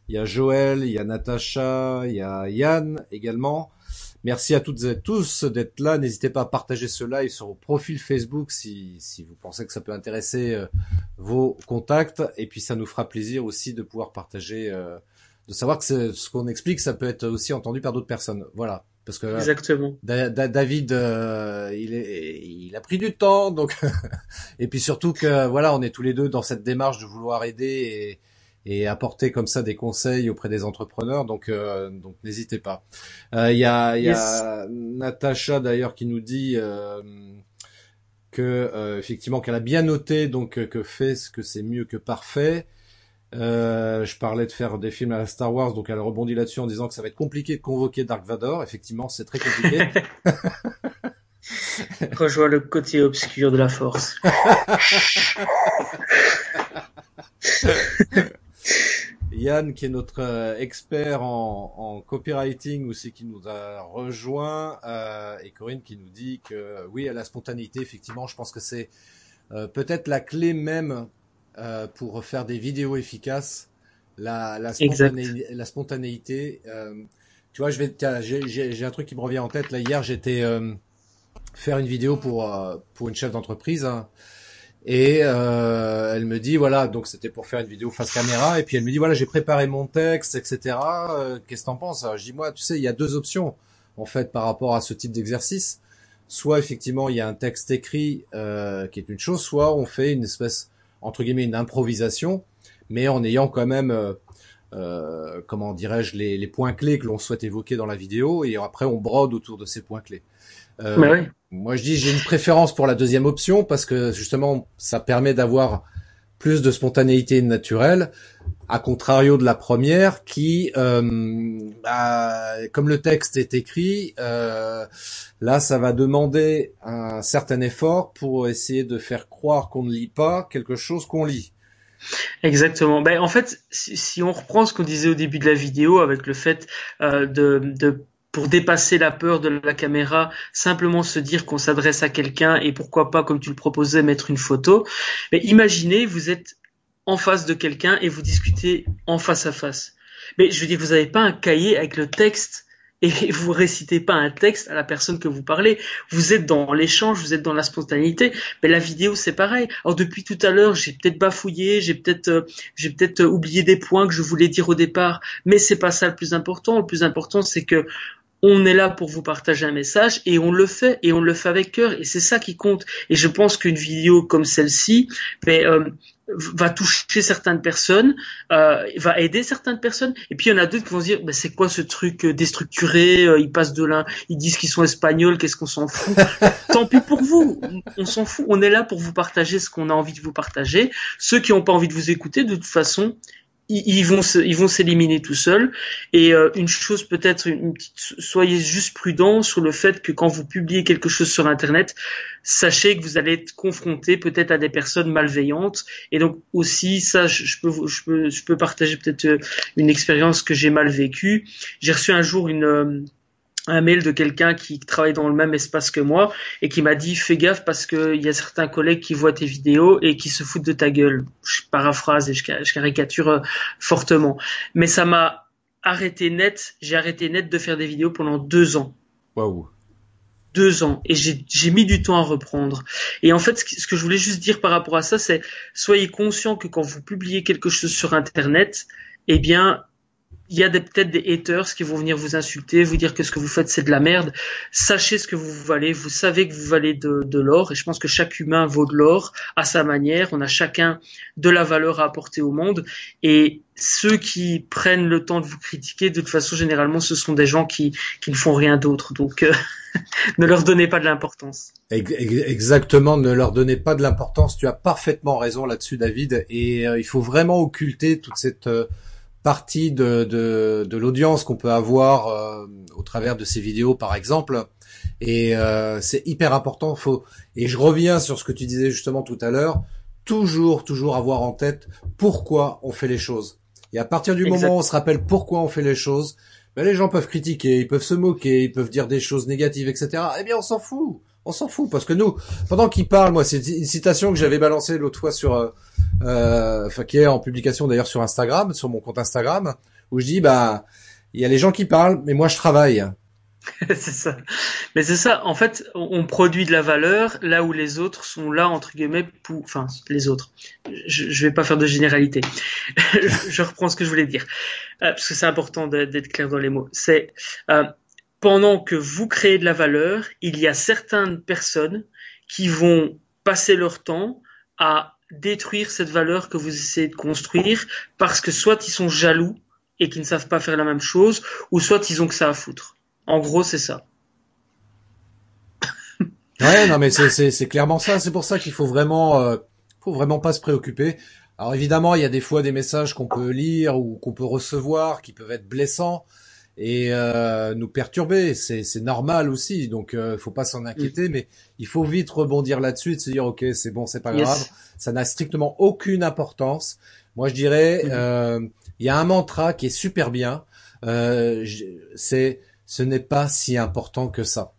il y a Joël, il y a Natacha, il y a Yann également. Merci à toutes et tous d'être là. N'hésitez pas à partager ce live sur vos profils Facebook si, si vous pensez que ça peut intéresser euh, vos contacts. Et puis ça nous fera plaisir aussi de pouvoir partager, euh, de savoir que ce qu'on explique, ça peut être aussi entendu par d'autres personnes. Voilà. Parce que Exactement. David, euh, il, est, il a pris du temps, donc <laughs> et puis surtout que voilà, on est tous les deux dans cette démarche de vouloir aider et, apporter comme ça des conseils auprès des entrepreneurs. Donc euh, donc n'hésitez pas. Euh, il y a, y a Natacha d'ailleurs qui nous dit que effectivement qu'elle a bien noté donc que fait ce que c'est mieux que parfait. Euh, je parlais de faire des films à la Star Wars, donc elle rebondit là-dessus en disant que ça va être compliqué de convoquer Dark Vador. Effectivement, c'est très compliqué. <laughs> Rejoins le côté obscur de la Force. <laughs> Yann, qui est notre euh, expert en, en copywriting aussi, qui nous a rejoint, euh, et Corinne qui nous dit que oui, à la spontanéité, effectivement, je pense que c'est euh, peut-être la clé même euh, pour faire des vidéos efficaces, la, la, la spontanéité. Euh, tu vois, je vais, j'ai un truc qui me revient en tête. Là, hier, j'étais euh, faire une vidéo pour pour une chef d'entreprise. Hein, et euh, elle me dit voilà donc c'était pour faire une vidéo face caméra. Et puis elle me dit voilà j'ai préparé mon texte etc qu'est-ce que t'en penses? Je dis moi tu sais il y a deux options en fait par rapport à ce type d'exercice. Soit effectivement il y a un texte écrit euh, qui est une chose soit on fait une espèce entre guillemets une improvisation, mais en ayant quand même, euh, euh, comment dirais-je, les, les, points clés que l'on souhaite évoquer dans la vidéo, et après on brode autour de ces points clés. Euh, Moi je dis j'ai une préférence pour la deuxième option parce que justement ça permet d'avoir plus de spontanéité naturelle, à contrario de la première qui, euh, bah, comme le texte est écrit, euh, là ça va demander un certain effort pour essayer de faire croire qu'on ne lit pas quelque chose qu'on lit. Exactement. Ben, en fait, si, si on reprend ce qu'on disait au début de la vidéo avec le fait euh, de, de pour dépasser la peur de la caméra, simplement se dire qu'on s'adresse à quelqu'un et pourquoi pas, comme tu le proposais, mettre une photo. Mais imaginez, vous êtes en face de quelqu'un et vous discutez en face à face. Mais je veux dire, vous n'avez pas un cahier avec le texte et <laughs> vous récitez pas un texte à la personne que vous parlez. Vous êtes dans l'échange, vous êtes dans la spontanéité. Mais la vidéo, c'est pareil. Alors depuis tout à l'heure, j'ai peut-être bafouillé, j'ai peut-être, euh, j'ai peut-être oublié des points que je voulais dire au départ. Mais c'est pas ça le plus important. Le plus important, c'est que on est là pour vous partager un message et on le fait et on le fait avec cœur et c'est ça qui compte. Et je pense qu'une vidéo comme celle-ci ben, euh, va toucher certaines personnes, euh, va aider certaines personnes. Et puis il y en a d'autres qui vont se dire ben, c'est quoi ce truc euh, déstructuré euh, Ils passent de là, ils disent qu'ils sont espagnols, qu'est-ce qu'on s'en fout? <laughs> Tant pis pour vous, on s'en fout. On est là pour vous partager ce qu'on a envie de vous partager. Ceux qui n'ont pas envie de vous écouter, de toute façon, ils vont ils vont s'éliminer tout seuls. Et euh, une chose peut-être une petite soyez juste prudent sur le fait que quand vous publiez quelque chose sur internet sachez que vous allez être confronté peut-être à des personnes malveillantes. Et donc aussi ça je, peux je peux je peux partager peut-être euh, une expérience que j'ai mal vécue. J'ai reçu un jour une euh, un mail de quelqu'un qui travaille dans le même espace que moi et qui m'a dit fais gaffe parce qu'il y a certains collègues qui voient tes vidéos et qui se foutent de ta gueule. Je paraphrase et je, caricature euh, fortement. Mais ça m'a arrêté net, j'ai arrêté net de faire des vidéos pendant deux ans. Waouh. Deux ans et j'ai mis du temps à reprendre. Et en fait, ce que je voulais juste dire par rapport à ça, c'est soyez conscient que quand vous publiez quelque chose sur Internet, eh bien, il y a peut-être des haters qui vont venir vous insulter, vous dire que ce que vous faites c'est de la merde. Sachez ce que vous valez, vous savez que vous valez de, de l'or et je pense que chaque humain vaut de l'or à sa manière. On a chacun de la valeur à apporter au monde et ceux qui prennent le temps de vous critiquer, de toute façon généralement ce sont des gens qui, qui ne font rien d'autre. Donc euh, <laughs> ne leur donnez pas de l'importance. Exactement, ne leur donnez pas de l'importance. Tu as parfaitement raison là-dessus David et euh, il faut vraiment occulter toute cette euh, partie de, de, de l'audience qu'on peut avoir euh, au travers de ces vidéos par exemple. Et euh, c'est hyper important. Faut et je reviens sur ce que tu disais justement tout à l'heure. Toujours toujours avoir en tête pourquoi on fait les choses. Et à partir du moment où on se rappelle pourquoi on fait les choses ben les gens peuvent critiquer ils peuvent se moquer ils peuvent dire des choses négatives etc eh bien on s'en fout on s'en fout parce que nous, pendant qu'il parle, moi, c'est une citation que j'avais balancée l'autre fois sur, euh, euh, enfin qui est en publication d'ailleurs sur Instagram, sur mon compte Instagram, où je dis bah il y a les gens qui parlent, mais moi je travaille. <laughs> c'est ça. Mais c'est ça. En fait, on produit de la valeur là où les autres sont là entre guillemets pour, enfin, les autres. Je, vais pas faire de généralité. <laughs> je, reprends ce que je voulais dire euh, parce que c'est important d'être clair dans les mots. C'est euh, pendant que vous créez de la valeur, il y a certaines personnes qui vont passer leur temps à détruire cette valeur que vous essayez de construire parce que soit ils sont jaloux et qu'ils ne savent pas faire la même chose, ou soit ils ont que ça à foutre. En gros, c'est ça. <laughs> ouais, non, mais c'est clairement ça. C'est pour ça qu'il faut vraiment, euh, faut vraiment pas se préoccuper. Alors évidemment, il y a des fois des messages qu'on peut lire ou qu'on peut recevoir qui peuvent être blessants et euh, nous perturber. C'est normal aussi, donc euh, faut pas s'en inquiéter, mm. mais il faut vite rebondir là-dessus et se dire ok, c'est bon, c'est pas grave, ça n'a strictement aucune importance. Moi, je dirais, mm. euh, il y a un mantra qui est super bien. Euh, c'est ce n'est pas si important que ça.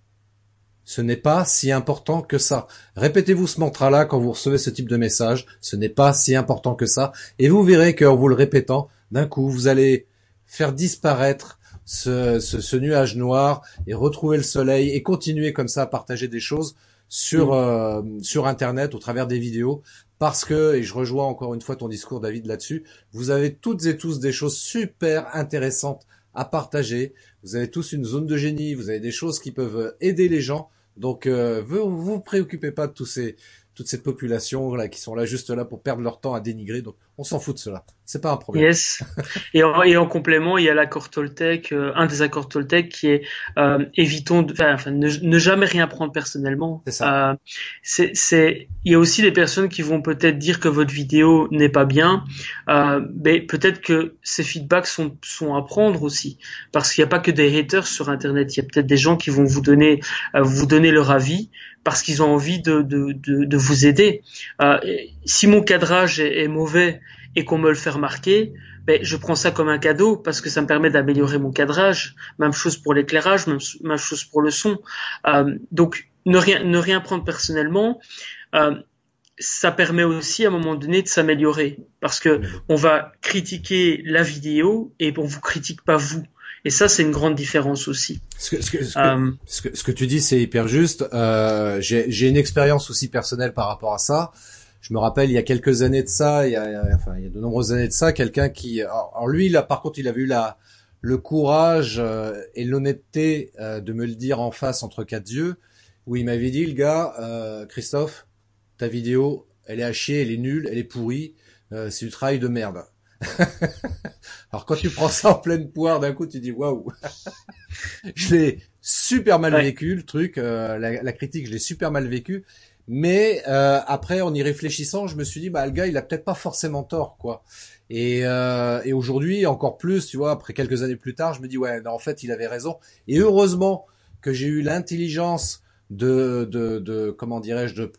Ce n'est pas si important que ça. Répétez-vous ce mantra-là quand vous recevez ce type de message. Ce n'est pas si important que ça. Et vous verrez qu'en vous le répétant, d'un coup, vous allez faire disparaître ce, ce, nuage noir et retrouver le soleil et continuer comme ça à partager des choses sur euh, sur internet au travers des vidéos parce que et je rejoins encore une fois ton discours David là-dessus vous avez toutes et tous des choses super intéressantes à partager. Vous avez tous une zone de génie, vous avez des choses qui peuvent aider les gens. Donc, euh, vous vous préoccupez pas de tous ces, toute cette population là qui sont là juste là pour perdre leur temps à dénigrer. Donc, on s'en fout de cela. C'est pas un problème. Yes. <laughs> Et en, et en complément, il y a l'accord Toltec, euh, un des accords Toltec qui est euh, évitons, de, enfin, ne, ne, jamais rien prendre personnellement. C'est ça. Euh, c'est, il y a aussi des personnes qui vont peut-être dire que votre vidéo n'est pas bien, mais peut-être que ces feedbacks sont, sont à prendre aussi, parce qu'il n'y a pas que des haters sur Internet. Il y a peut-être des gens qui vont vous donner, vous donner leur avis parce qu'ils ont envie de, de, de, de vous aider. Euh, si mon cadrage est, est mauvais et qu'on me le fait remarquer, ben, je prends ça comme un cadeau parce que ça me permet d'améliorer mon cadrage. Même chose pour l'éclairage, même, même, chose pour le son. Euh, donc ne rien, ne rien prendre personnellement. Euh, ça permet aussi à un moment donné de s'améliorer parce que on va critiquer la vidéo et on vous critique pas vous. Et ça, c'est une grande différence aussi. Ce que, ce que, ce que, euh, ce que tu dis, c'est hyper juste. Euh, J'ai une expérience aussi personnelle par rapport à ça je me rappelle il y a quelques années de ça, il y a, enfin il y a de nombreuses années de ça, quelqu'un qui, alors, lui là par contre il avait eu la le courage euh, et l'honnêteté euh, de me le dire en face entre quatre yeux, où il m'avait dit le gars, euh, Christophe, ta vidéo, elle est à chier, elle est nulle, elle est pourrie, c'est du travail de merde. <laughs> alors quand tu prends ça en pleine poire d'un coup, tu dis waouh, <laughs> je l'ai super mal vécu le truc, la, la, critique je l'ai super mal vécu mais euh, après, en y réfléchissant, je me suis dit, bah le gars, il a peut-être pas forcément tort, quoi. Et, euh, et aujourd'hui, encore plus, tu vois, après quelques années plus tard, je me dis, ouais, en fait, il avait raison. Et heureusement que j'ai eu l'intelligence de, de, de, comment dirais-je, de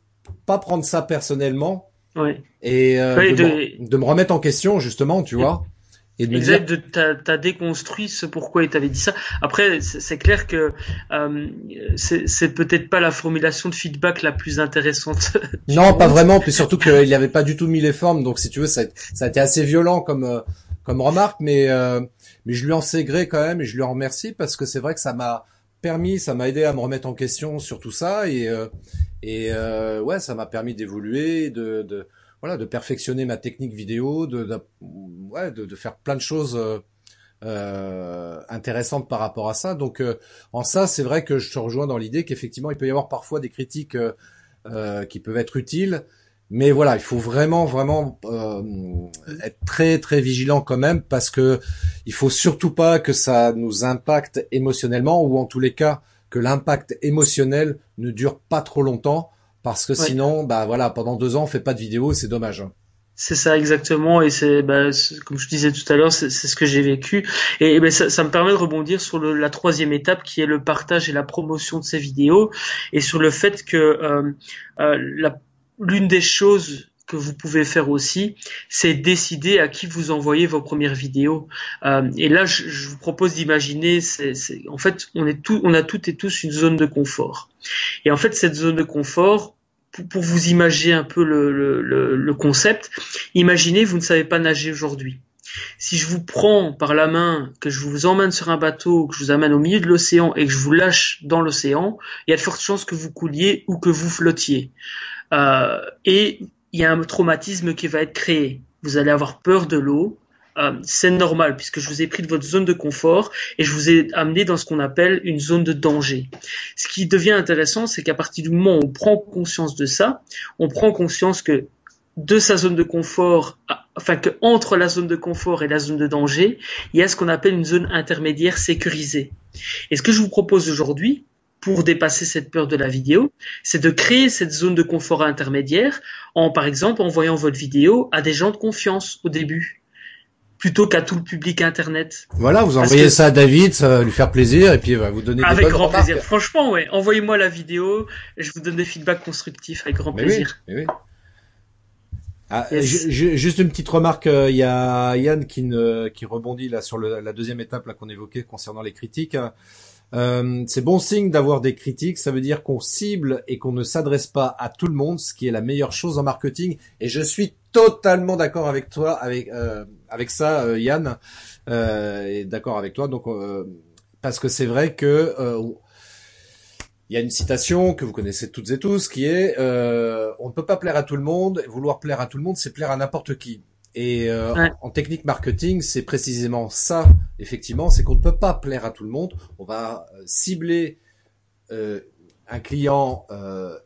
pas prendre ça personnellement. Ouais. Et euh, de, de... de, me remettre en question, justement, tu vois. Et de exact, dire... t'as déconstruit ce pourquoi il t'avait dit ça. Après, c'est clair que euh, c'est peut-être pas la formulation de feedback la plus intéressante. <laughs> non, pas vraiment. Puis surtout qu'il n'avait pas du tout mis les formes. Donc, si tu veux, ça, ça a été assez violent comme euh, comme remarque, mais euh, mais je lui en sais gré quand même et je lui en remercie parce que c'est vrai que ça m'a permis, ça m'a aidé à me remettre en question sur tout ça et euh, et euh, ouais, ça m'a permis d'évoluer, de, de voilà, de perfectionner ma technique vidéo, de, de ouais, de, de, faire plein de choses euh, euh, intéressantes par rapport à ça. Donc, euh, en ça, c'est vrai que je te rejoins dans l'idée qu'effectivement, il peut y avoir parfois des critiques euh, qui peuvent être utiles, mais voilà, il faut vraiment, vraiment être très, très vigilant quand même parce que il faut surtout pas que ça nous impacte émotionnellement ou en tous les cas que l'impact émotionnel ne dure pas trop longtemps parce que sinon, bah voilà, pendant deux ans, on fait pas de vidéo, c'est dommage. C'est ça exactement, et c'est bah, comme je disais tout à l'heure, c'est ce que j'ai vécu, et, ben, ça, ça, me permet de rebondir sur le, la troisième étape qui est le partage et la promotion de ces vidéos, et sur le fait que euh, euh, l'une des choses que vous pouvez faire aussi, c'est décider à qui vous envoyez vos premières vidéos. Euh, et là, je, vous propose d'imaginer, en fait, on est tout, on a toutes et tous une zone de confort. Et en fait, cette zone de confort, pour, vous imaginer un peu le, concept, imaginez vous ne savez pas nager aujourd'hui. Si je vous prends par la main, que je vous emmène sur un bateau, que je vous amène au milieu de l'océan et que je vous lâche dans l'océan, il y a de fortes chances que vous couliez ou que vous flottiez. Euh, et il y a un traumatisme qui va être créé. Vous allez avoir peur de l'eau, euh, c'est normal puisque je vous ai pris de votre zone de confort et je vous ai amené dans ce qu'on appelle une zone de danger. Ce qui devient intéressant, c'est qu'à partir du moment où on prend conscience de ça, on prend conscience que de sa zone de confort, enfin que entre la zone de confort et la zone de danger, il y a ce qu'on appelle une zone intermédiaire sécurisée. Et ce que je vous propose aujourd'hui, pour dépasser cette peur de la vidéo, c'est de créer cette zone de confort intermédiaire en, par exemple, envoyant votre vidéo à des gens de confiance au début plutôt qu'à tout le public internet. Voilà, vous envoyez ça à David, ça va lui faire plaisir et puis il va vous donner des Avec grand plaisir. Franchement, ouais, envoyez-moi la vidéo et je vous donne des feedbacks constructifs avec grand plaisir. Oui, mais oui. Ah, juste une petite remarque, euh, il y a Yann qui, ne, qui rebondit là sur le, la deuxième étape là qu'on évoquait concernant les critiques. Euh, c'est bon signe d'avoir des critiques, ça veut dire qu'on cible et qu'on ne s'adresse pas à tout le monde, ce qui est la meilleure chose en marketing. Et je suis totalement d'accord avec toi, avec euh, avec ça, euh, Yann, euh, et d'accord avec toi. Donc euh, parce que c'est vrai que il y a une citation que vous connaissez toutes et tous qui est on ne peut pas plaire à tout le monde. Vouloir plaire à tout le monde, c'est plaire à n'importe qui. Et en technique marketing, c'est précisément ça, effectivement, c'est qu'on ne peut pas plaire à tout le monde. On va cibler un client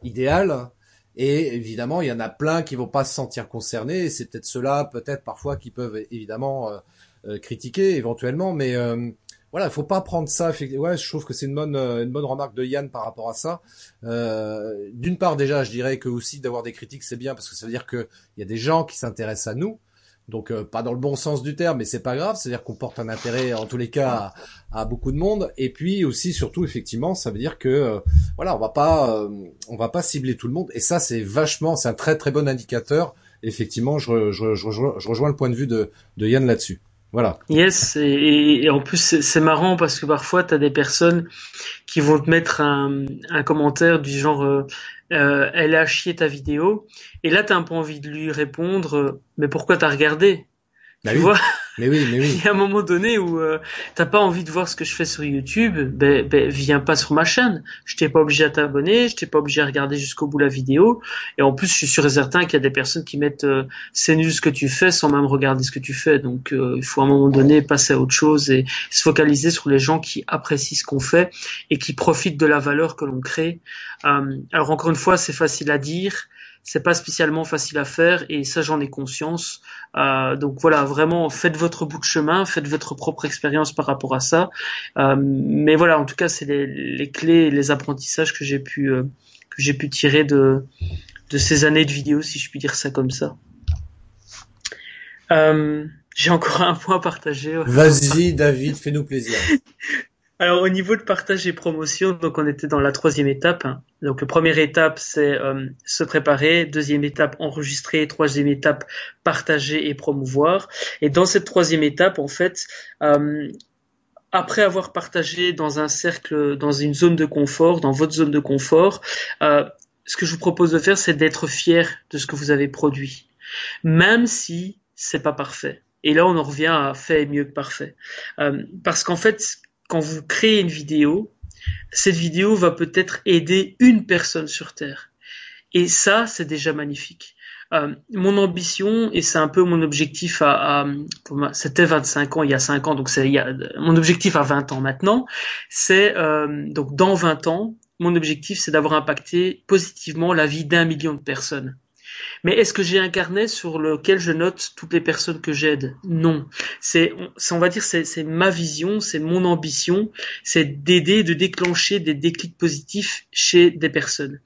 idéal et évidemment, il y en a plein qui vont pas se sentir concernés. Et c'est peut-être ceux-là, peut-être parfois, qui peuvent évidemment euh, euh, critiquer éventuellement. Mais euh, voilà, il faut pas prendre ça. Ouais, je trouve que c'est une bonne, une bonne remarque de Yann par rapport à ça. D'une part, déjà, je dirais que aussi d'avoir des critiques, c'est bien parce que ça veut dire qu'il y a des gens qui s'intéressent à nous. Donc euh, pas dans le bon sens du terme, mais c'est pas grave. C'est-à-dire qu'on porte un intérêt en tous les cas à, beaucoup de monde. Et puis aussi surtout effectivement, ça veut dire que euh, voilà, on va pas euh, on va pas cibler tout le monde. Et ça c'est vachement, c'est un très très bon indicateur. Effectivement, je, je, je, je rejoins le point de vue de, de Yann là-dessus. Voilà. Yes, et, en plus c'est marrant parce que parfois tu as des personnes qui vont te mettre un, un commentaire du genre euh, elle a chié ta vidéo. Et là, tu as un peu envie de lui répondre, euh, mais pourquoi t'as regardé? Bah tu vois? Mais oui, mais oui. <laughs> Il y a un moment donné où euh, t'as pas envie de voir ce que je fais sur YouTube, ben, ben viens pas sur ma chaîne. Je t'ai pas obligé à t'abonner, je t'ai pas obligé à regarder jusqu'au bout la vidéo. Et en plus, je suis sûr et certain qu'il y a des personnes qui mettent euh, c'est nul ce que tu fais sans même regarder ce que tu fais. Donc euh, il faut à un moment donné passer à autre chose et se focaliser sur les gens qui apprécient ce qu'on fait et qui profitent de la valeur que l'on crée. Euh, alors encore une fois, c'est facile à dire c'est pas spécialement facile à faire et ça j'en ai conscience. Euh, donc voilà, vraiment faites votre bout de chemin, faites votre propre expérience par rapport à ça. Euh, mais voilà, en tout cas c'est les, les, clés, les apprentissages que j'ai pu euh, que j'ai pu tirer de de ces années de vidéos, si je puis dire ça comme ça. Euh, j'ai encore un point à partager. Vas-y David, fais-nous plaisir. <laughs> Alors au niveau de partage et promotion, donc on était dans la troisième étape. Hein. Donc la première étape c'est euh, se préparer, deuxième étape enregistrer, troisième étape partager et promouvoir. Et dans cette troisième étape, en fait, euh, après avoir partagé dans un cercle, dans une zone de confort, dans votre zone de confort, euh, ce que je vous propose de faire, c'est d'être fier de ce que vous avez produit, même si c'est pas parfait. Et là, on en revient à fait mieux que parfait, parce qu'en fait quand vous créez une vidéo, cette vidéo va peut-être aider une personne sur Terre. Et ça, c'est déjà magnifique. Euh, mon ambition, et c'est un peu mon objectif à, à c'était 25 ans il y a 5 ans, donc c'est mon objectif à 20 ans maintenant, c'est euh, donc dans 20 ans, mon objectif c'est d'avoir impacté positivement la vie d'un million de personnes. Mais est-ce que j'ai un carnet sur lequel je note toutes les personnes que j'aide? Non. C'est, on va dire, c'est ma vision, c'est mon ambition, c'est d'aider, de déclencher des déclics positifs chez des personnes.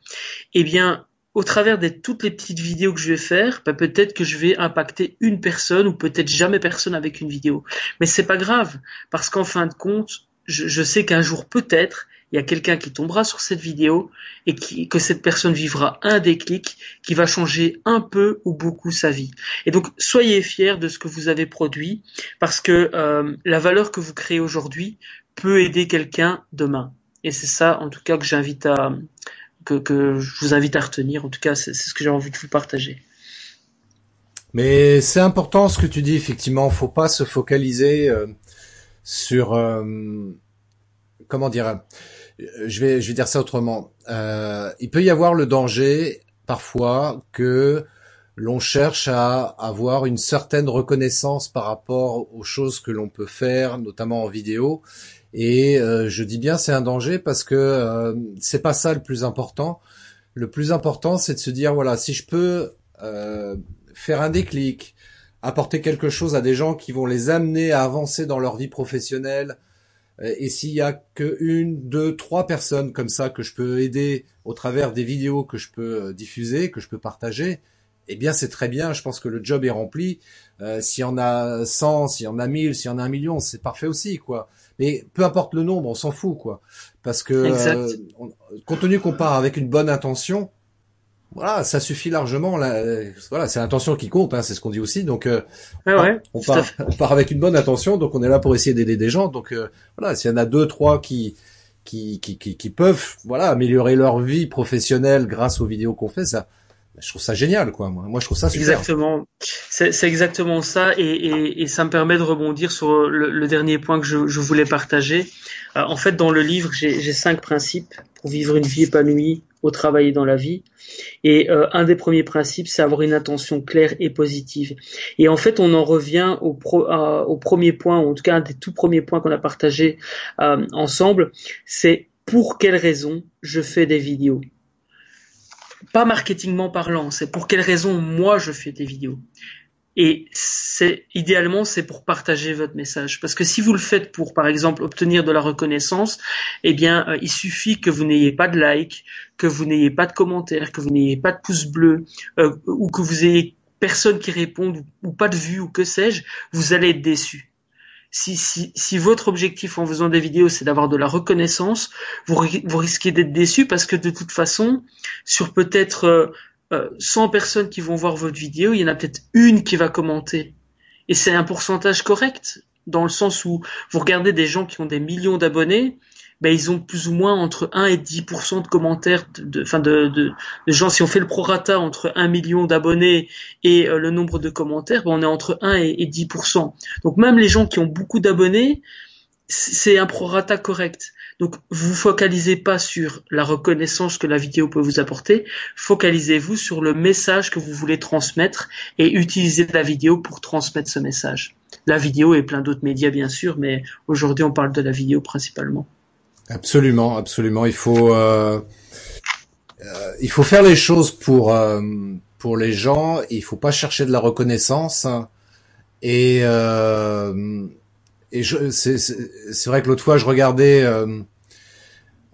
Eh bien, au travers de toutes les petites vidéos que je vais faire, bah, peut-être que je vais impacter une personne ou peut-être jamais personne avec une vidéo. Mais c'est pas grave parce qu'en fin de compte, je sais qu'un jour peut-être il y a quelqu'un qui tombera sur cette vidéo et que cette personne vivra un déclic qui va changer un peu ou beaucoup sa vie. Et donc, soyez fiers de ce que vous avez produit parce que euh, la valeur que vous créez aujourd'hui peut aider quelqu'un demain. Et c'est ça, en tout cas, que j'invite à, que, je vous invite à retenir. En tout cas, c'est ce que j'ai envie de vous partager. Mais c'est important ce que tu dis, effectivement. Faut pas se focaliser euh, sur euh, comment dire. Je vais je dire ça autrement. Euh, il peut y avoir le danger parfois que l'on cherche à avoir une certaine reconnaissance par rapport aux choses que l'on peut faire, notamment en vidéo. Et je dis bien c'est un danger parce que c'est pas ça le plus important. Le plus important c'est de se dire voilà si je peux faire un déclic, apporter quelque chose à des gens qui vont les amener à avancer dans leur vie professionnelle. Euh, et s'il y a que une, deux, trois personnes comme ça que je peux aider au travers des vidéos que je peux euh, diffuser, que je peux partager, eh bien c'est très bien. Je pense que le job est rempli. Euh, s'il y en a 100, s'il y en a 1000, s'il y en a un million, c'est parfait aussi, quoi. Mais peu importe le nombre, on s'en fout, quoi. Parce que euh, compte tenu qu'on part avec une bonne intention, voilà, ça suffit largement. Là, voilà, c'est l'intention qui compte, hein, c'est ce qu'on dit aussi. Donc, euh, on, part, avec une bonne intention, donc on est là pour essayer d'aider des gens. Donc, euh, voilà, s'il y en a deux, trois qui qui, qui, qui, peuvent, voilà, améliorer leur vie professionnelle grâce aux vidéos qu'on fait, ça, je trouve ça génial, quoi. Moi, moi je trouve ça super. Exactement. C'est exactement ça, et, et, et, ça me permet de rebondir sur le, dernier point que je, je voulais partager. Euh, en fait, dans le livre, j'ai cinq principes pour vivre une vie épanouie au travail et dans la vie. Et euh, un des premiers principes, c'est avoir une intention claire et positive. Et en fait, on en revient au, au premier point, ou en tout cas un des tout premiers points qu'on a partagé euh, ensemble, c'est pour quelle raison je fais des vidéos? Pas marketingment parlant, c'est pour quelle raison moi je fais des vidéos. Et c'est idéalement c'est pour partager votre message parce que si vous le faites pour par exemple obtenir de la reconnaissance, eh bien euh, il suffit que vous n'ayez pas de like, que vous n'ayez pas de commentaires, que vous n'ayez pas de pouce bleu euh, ou que vous ayez personne qui réponde ou, pas de vue ou que sais-je, vous allez être déçu. Si, si, si, votre objectif en faisant des vidéos, c'est d'avoir de la reconnaissance, vous, vous risquez d'être déçu parce que de toute façon, sur peut-être euh, 100 euh, personnes qui vont voir votre vidéo, il y en a peut-être une qui va commenter. Et c'est un pourcentage correct, dans le sens où vous regardez des gens qui ont des millions d'abonnés, ben ils ont plus ou moins entre 1 et 10% de commentaires, de, enfin de, de, gens, si on fait le prorata entre 1 million d'abonnés et euh, le nombre de commentaires, ben on est entre 1 et, et 10%. Donc même les gens qui ont beaucoup d'abonnés, c'est un prorata correct. Donc, vous focalisez pas sur la reconnaissance que la vidéo peut vous apporter, focalisez-vous sur le message que vous voulez transmettre et utilisez la vidéo pour transmettre ce message. La vidéo et plein d'autres médias, bien sûr, mais aujourd'hui, on parle de la vidéo principalement. Absolument, absolument. Il faut, euh, euh, il faut faire les choses pour euh, pour les gens. Il faut pas chercher de la reconnaissance. Et et c'est vrai que l'autre fois je regardais, euh,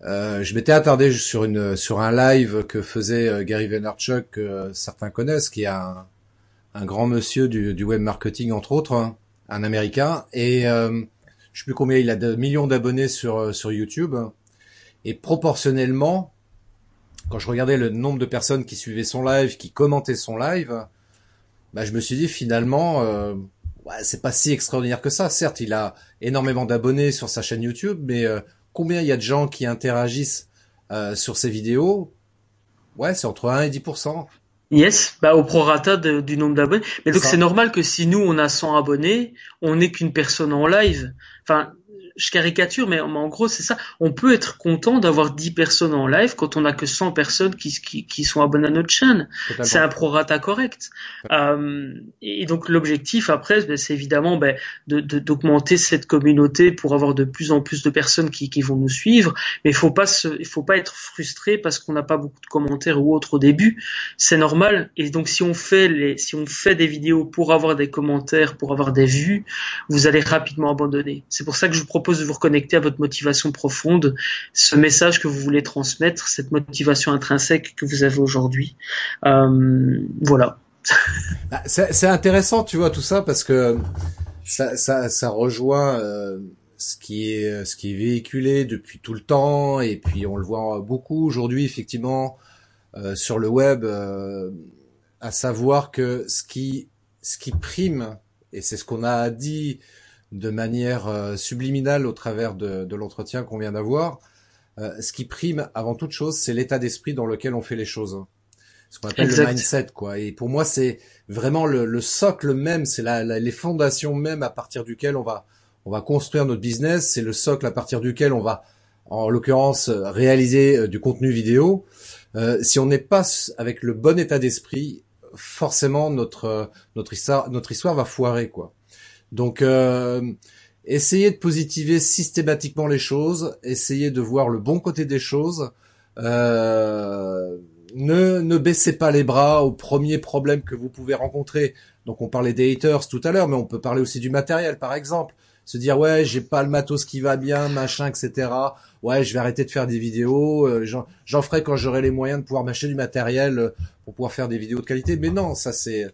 euh, je m'étais attardé sur une sur un live que faisait euh, Gary Vaynerchuk que certains connaissent, qui est un, un grand monsieur du, du, web marketing entre autres, hein, un américain, et euh, je sais plus combien il a de millions d'abonnés sur sur YouTube, et proportionnellement, quand je regardais le nombre de personnes qui suivaient son live, qui commentaient son live, bah, je me suis dit finalement ouais, c'est pas si extraordinaire que ça. Certes, il a énormément d'abonnés sur sa chaîne YouTube, mais euh, combien il y a de gens qui interagissent euh, sur ses vidéos? Ouais, c'est entre 1 et 10%. Yes, bah au prorata du nombre d'abonnés. Mais donc c'est normal que si nous on a 100 abonnés, on n'est qu'une personne en live. Enfin, je caricature, mais, en gros, c'est ça. On peut être content d'avoir 10 personnes en live quand on a que 100 personnes qui, qui, qui sont abonnées à notre chaîne. C'est un prorata correct. Euh, et donc, l'objectif après, ben, c'est évidemment ben, d'augmenter de, cette communauté pour avoir de plus en plus de personnes qui, qui vont nous suivre. Mais il faut pas se, faut pas être frustré parce qu'on n'a pas beaucoup de commentaires ou autres au début. C'est normal. Et donc, si on fait les, si on fait des vidéos pour avoir des commentaires, pour avoir des vues, vous allez rapidement abandonner. C'est pour ça que je vous propose propose de vous reconnecter à votre motivation profonde, ce message que vous voulez transmettre, cette motivation intrinsèque que vous avez aujourd'hui. Euh, voilà. <laughs> Bah, c'est intéressant, tu vois, tout ça, parce que ça, rejoint euh, ce qui est véhiculé depuis tout le temps, et puis on le voit beaucoup aujourd'hui, effectivement, euh, sur le web, à savoir que ce qui prime, et c'est ce qu'on a dit de manière euh, subliminale au travers de, de l'entretien qu'on vient d'avoir. Euh, ce qui prime avant toute chose, c'est l'état d'esprit dans lequel on fait les choses. ce qu'on appelle le mindset, quoi. Et pour moi, c'est vraiment le, socle même, c'est la, les fondations même à partir duquel on va on va construire notre business. C'est le socle à partir duquel on va, en l'occurrence, réaliser euh, du contenu vidéo. Euh, si on n'est pas avec le bon état d'esprit, forcément notre notre histoire notre histoire va foirer, quoi. Donc euh, essayez de positiver systématiquement les choses, essayez de voir le bon côté des choses. Euh, ne, ne baissez pas les bras au premier problème que vous pouvez rencontrer. Donc on parlait des haters tout à l'heure, mais on peut parler aussi du matériel, par exemple. Se dire ouais, j'ai pas le matos qui va bien, machin, etc. Ouais, je vais arrêter de faire des vidéos. Euh, j'en ferai quand j'aurai les moyens de pouvoir m'acheter du matériel euh, pour pouvoir faire des vidéos de qualité. Mais non, ça c'est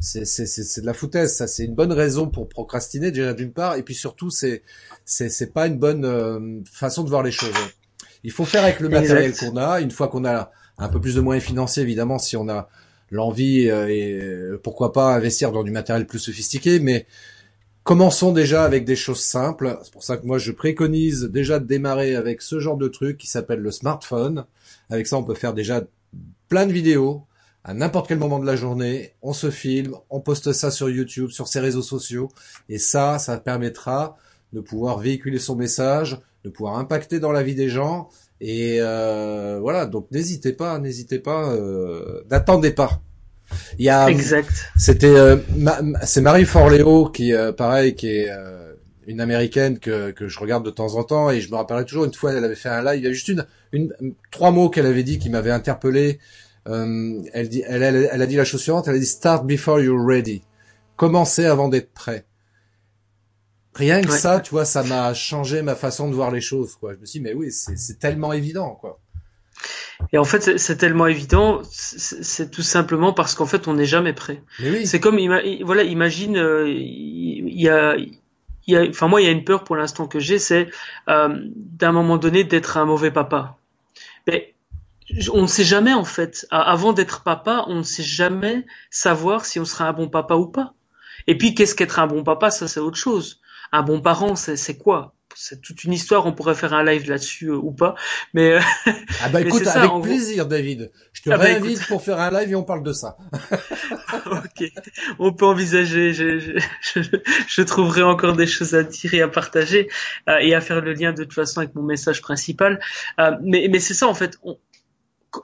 c'est c'est de la foutaise. Ça c'est une bonne raison pour procrastiner déjà d'une part, et puis surtout c'est c'est c'est pas une bonne euh, façon de voir les choses. Il faut faire avec le matériel qu'on a. Une fois qu'on a un peu plus de moyens financiers, évidemment, si on a l'envie euh, et euh, pourquoi pas investir dans du matériel plus sophistiqué, mais commençons déjà avec des choses simples. C'est pour ça que moi je préconise déjà de démarrer avec ce genre de truc qui s'appelle le smartphone. Avec ça, on peut faire déjà plein de vidéos à n'importe quel moment de la journée. On se filme, on poste ça sur YouTube, sur ses réseaux sociaux, et ça, ça permettra de pouvoir véhiculer son message, de pouvoir impacter dans la vie des gens et euh, voilà, donc n'hésitez pas, n'hésitez pas, euh, n'attendez pas. Il y a, exact. C'était, euh, c'est Marie Forleo qui, euh, pareil, qui est euh, une américaine que que je regarde de temps en temps et je me rappellerai toujours une fois elle avait fait un live, il y a juste une, une trois mots qu'elle avait dit qui m'avaient interpellé. elle dit, elle, elle, elle a dit la chose suivante, elle a dit start before you're ready. Commencez avant d'être prêt. Rien que ça, tu vois, ça m'a changé ma façon de voir les choses, quoi. Je me suis dit, mais oui, c'est tellement évident, quoi. Et en fait, c'est tellement évident, c'est tout simplement parce qu'en fait, on n'est jamais prêt. Oui. C'est comme, voilà, imagine, euh, il y a, il y a, enfin moi, il y a une peur pour l'instant que j'ai, c'est euh, d'un moment donné d'être un mauvais papa. Mais on ne sait jamais en fait. Avant d'être papa, on ne sait jamais savoir si on sera un bon papa ou pas. Et puis, qu'est-ce qu'être un bon papa? Ça, c'est autre chose un bon parent, c'est quoi? C'est toute une histoire, on pourrait faire un live là-dessus euh, ou pas. Mais euh, ah bah <laughs> écoute, avec plaisir, David. Je te ah bah réinvite pour faire un live et on parle de ça. <laughs> ok, on peut envisager. Je, je, je, trouverai encore des choses à dire et à partager euh, et à faire le lien de toute façon avec mon message principal. mais mais c'est ça en fait.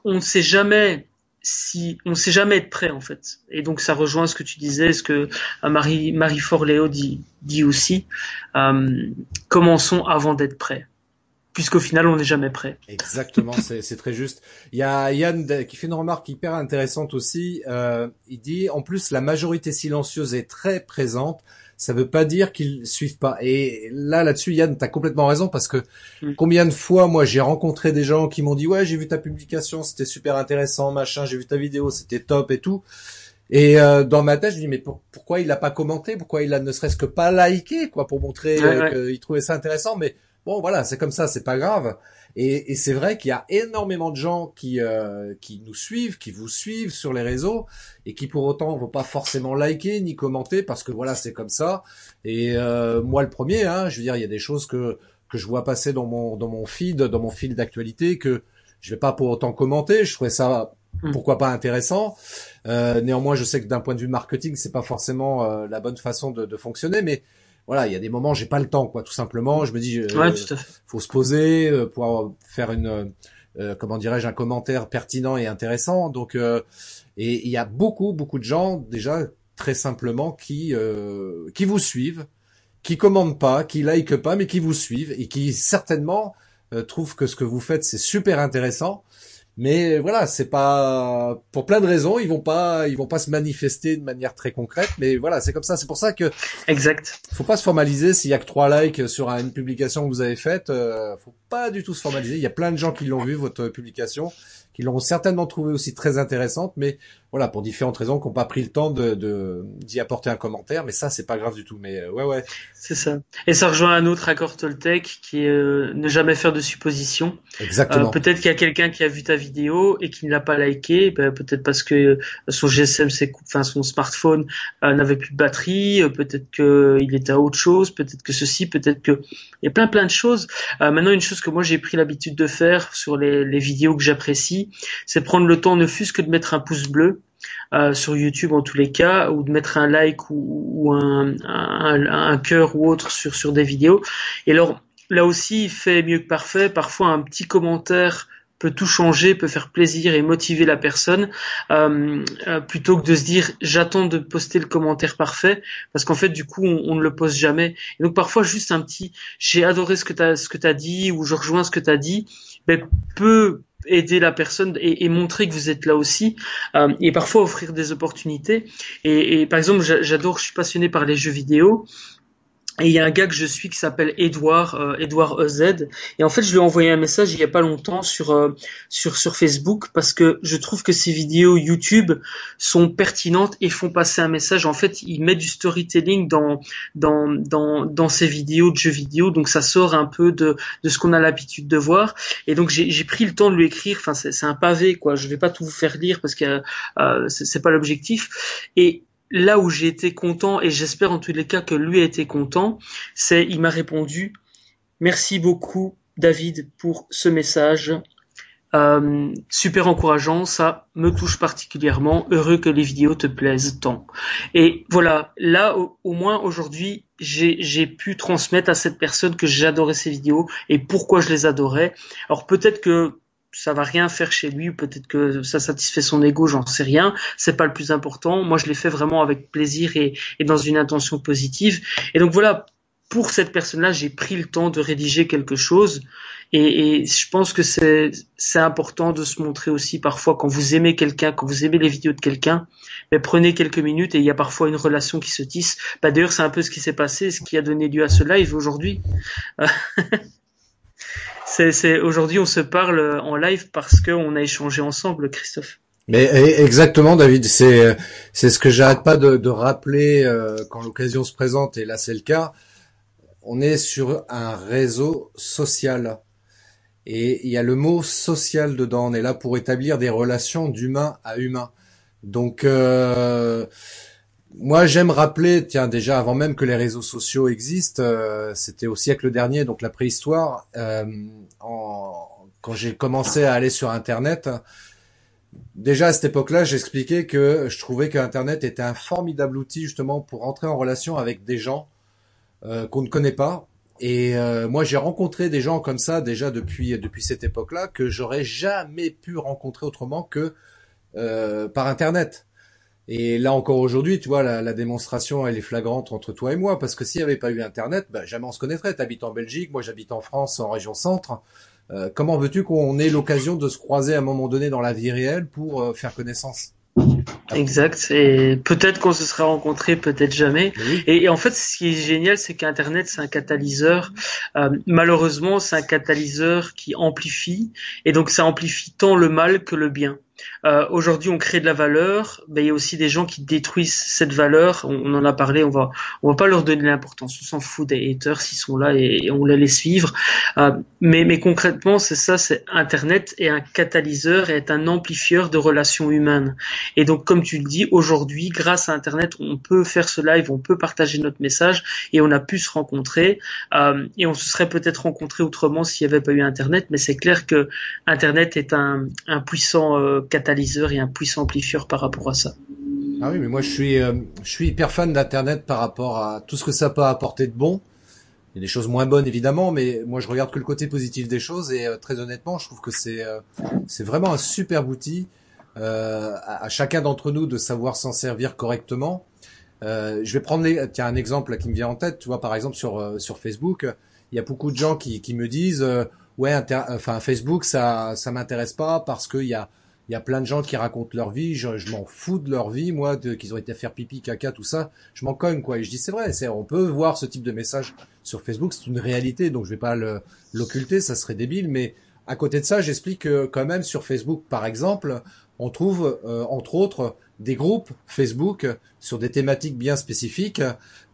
On ne sait jamais si on sait jamais être prêt en fait. Et donc ça rejoint ce que tu disais, ce que euh, Marie Marie Forleo dit aussi. Euh, commençons avant d'être prêt. Puisqu'au final, on n'est jamais prêt. Exactement, c'est très juste. Il y a Yann qui fait une remarque hyper intéressante aussi. Euh, il dit, en plus, la majorité silencieuse est très présente ça veut pas dire qu'ils suivent pas. Et là, là-dessus, Yann, t'as complètement raison parce que mm. combien de fois, moi, j'ai rencontré des gens qui m'ont dit, ouais, j'ai vu ta publication, c'était super intéressant, machin, j'ai vu ta vidéo, c'était top et tout. Et euh, dans ma tête, je me dis mais pourquoi il a pas commenté, pourquoi il a ne serait-ce que pas liké, quoi, pour montrer euh, qu'il trouvait ça intéressant? Mais bon, voilà, c'est comme ça, c'est pas grave. Et, et c'est vrai qu'il y a énormément de gens qui euh, qui nous suivent, qui vous suivent sur les réseaux et qui pour autant vont pas forcément liker ni commenter parce que voilà c'est comme ça. Et euh, moi le premier, hein, je veux dire il y a des choses que que je vois passer dans mon dans mon feed, dans mon fil d'actualité que je vais pas pour autant commenter. Je trouvais ça hmm. pourquoi pas intéressant. Euh, néanmoins, je sais que d'un point de vue marketing, c'est pas forcément euh, la bonne façon de, de fonctionner, mais voilà, il y a des moments j'ai pas le temps, quoi, tout simplement. Je me dis, euh, faut se poser, euh, pour faire une, euh, comment dirais-je, un commentaire pertinent et intéressant. Donc, et il y a beaucoup, beaucoup de gens déjà très simplement qui qui vous suivent, qui commandent pas, qui like pas, mais qui vous suivent et qui certainement trouvent que ce que vous faites c'est super intéressant mais voilà, c'est pas pour plein de raisons, ils vont pas, ils vont pas se manifester de manière très concrète. Mais voilà, c'est comme ça. C'est pour ça que exact. Faut pas se formaliser s'il y a que trois likes sur une publication que vous avez faite. Euh, faut pas du tout se formaliser. Il y a plein de gens qui l'ont vu votre publication qui l'ont certainement trouvé aussi très intéressante, mais voilà, pour différentes raisons, qui n'ont pas pris le temps de d'y apporter un commentaire, mais ça, c'est pas grave du tout. Mais euh, ouais, ouais. C'est ça. Et ça rejoint un autre accord Toltec qui est euh, ne jamais faire de suppositions. Exactement. Euh, peut-être qu'il y a quelqu'un qui a vu ta vidéo et qui ne l'a pas liké, ben, peut-être parce que son GSM, enfin son smartphone euh, n'avait plus de batterie, peut-être qu'il était à autre chose, peut-être que ceci, peut-être que il y a plein plein de choses. Maintenant, une chose que moi j'ai pris l'habitude de faire sur les, les vidéos que j'apprécie, c'est prendre le temps ne fût-ce que de mettre un pouce bleu. Euh, sur YouTube en tous les cas, ou de mettre un like ou, un, un, cœur ou autre sur, des vidéos. Et alors, là aussi, il fait mieux que parfait. Parfois, un petit commentaire peut tout changer, peut faire plaisir et motiver la personne, euh, euh, plutôt que de se dire j'attends de poster le commentaire parfait, parce qu'en fait du coup on, ne le poste jamais. Et donc parfois juste un petit j'ai adoré ce que tu as dit ou je rejoins ce que tu as dit, ben, peut aider la personne et, montrer que vous êtes là aussi euh, et parfois offrir des opportunités. Et, et par exemple j'adore je suis passionné par les jeux vidéo et il y a un gars que je suis qui s'appelle Edouard, euh, Edouard EZ. Et en fait, je lui ai envoyé un message il y a pas longtemps sur euh, sur sur Facebook parce que je trouve que ses vidéos YouTube sont pertinentes et font passer un message. En fait, il met du storytelling dans dans dans dans ses vidéos de jeux vidéo, donc ça sort un peu de de ce qu'on a l'habitude de voir. Et donc j'ai pris le temps de lui écrire. Enfin, c'est c'est un pavé quoi. Je vais pas tout vous faire lire parce que euh, c'est pas l'objectif. Et là où j'ai été content, et j'espère en tous les cas que lui a été content, c'est il m'a répondu Merci beaucoup David pour ce message. Euh, super encourageant, ça me touche particulièrement. Heureux que les vidéos te plaisent tant. Et voilà, là au, au moins aujourd'hui, j'ai pu transmettre à cette personne que j'adorais ces vidéos et pourquoi je les adorais. Alors peut-être que ça va rien faire chez lui, peut-être que ça satisfait son ego, j'en sais rien. C'est pas le plus important. Moi, je l'ai fait vraiment avec plaisir et, et, dans une intention positive. Et donc voilà, pour cette personne-là, j'ai pris le temps de rédiger quelque chose. Et, et je pense que c'est c'est important de se montrer aussi parfois quand vous aimez quelqu'un, quand vous aimez les vidéos de quelqu'un, mais prenez quelques minutes et il y a parfois une relation qui se tisse. Bah d'ailleurs, c'est un peu ce qui s'est passé, ce qui a donné lieu à ce live aujourd'hui. <laughs> c'est, aujourd'hui on se parle en live parce qu'on a échangé ensemble, Christophe. Mais eh, exactement, David, c'est c'est ce que j'arrête pas de, de rappeler euh, quand l'occasion se présente, et là c'est le cas. On est sur un réseau social, et il y a le mot social dedans. On est là pour établir des relations d'humain à humain. Donc euh, moi, j'aime rappeler, tiens, déjà avant même que les réseaux sociaux existent, euh, c'était au siècle dernier, donc la préhistoire, euh, en, quand j'ai commencé à aller sur Internet, déjà à cette époque-là, j'expliquais que je trouvais que Internet était un formidable outil justement pour entrer en relation avec des gens euh, qu'on ne connaît pas. Et euh, moi, j'ai rencontré des gens comme ça déjà depuis depuis cette époque-là que j'aurais jamais pu rencontrer autrement que euh, par Internet. Et là encore aujourd'hui, tu vois, la, la, démonstration, elle est flagrante entre toi et moi, parce que s'il n'y avait pas eu Internet, bah, jamais on se connaîtrait. Tu habites en Belgique, moi j'habite en France, en région centre. Euh, comment veux-tu qu'on ait l'occasion de se croiser à un moment donné dans la vie réelle pour euh, faire connaissance? Exact. Et peut-être qu'on se serait rencontrés, peut-être jamais. Et, en fait, ce qui est génial, c'est qu'Internet, c'est un catalyseur. Euh, malheureusement, c'est un catalyseur qui amplifie. Et donc, ça amplifie tant le mal que le bien. Euh, Aujourd'hui, on crée de la valeur, mais il y a aussi des gens qui détruisent cette valeur. On, en a parlé, on va, on va pas leur donner l'importance. On s'en fout des haters s'ils sont là et, on les laisse vivre. Euh, mais, mais concrètement, c'est ça, c'est Internet est un catalyseur et est un amplifieur de relations humaines. Et donc, comme tu le dis, aujourd'hui, grâce à Internet, on peut faire ce live, on peut partager notre message et on a pu se rencontrer. Euh, et on se serait peut-être rencontré autrement s'il n'y avait pas eu Internet. Mais c'est clair que Internet est un, un puissant euh, catalyseur et un puissant amplifieur par rapport à ça. Ah oui, mais moi je suis, euh, je suis hyper fan d'Internet par rapport à tout ce que ça peut apporter de bon. Il y a des choses moins bonnes évidemment, mais moi je regarde que le côté positif des choses et euh, très honnêtement, je trouve que c'est euh, vraiment un super outil à, chacun d'entre nous de savoir s'en servir correctement. je vais prendre tiens, un exemple qui me vient en tête. Tu vois, par exemple sur sur Facebook, il y a beaucoup de gens qui, qui me disent ouais, enfin Facebook ça ça m'intéresse pas parce qu'il y a il y a plein de gens qui racontent leur vie, je, m'en fous de leur vie, moi, qu'ils ont été faire pipi, caca, tout ça, je m'en cogne, quoi. Et je dis, c'est vrai, c'est, on peut voir ce type de message sur Facebook, c'est une réalité, donc je vais pas l'occulter, ça serait débile, mais à côté de ça, j'explique que quand même sur Facebook, par exemple, on trouve entre autres des groupes Facebook sur des thématiques bien spécifiques.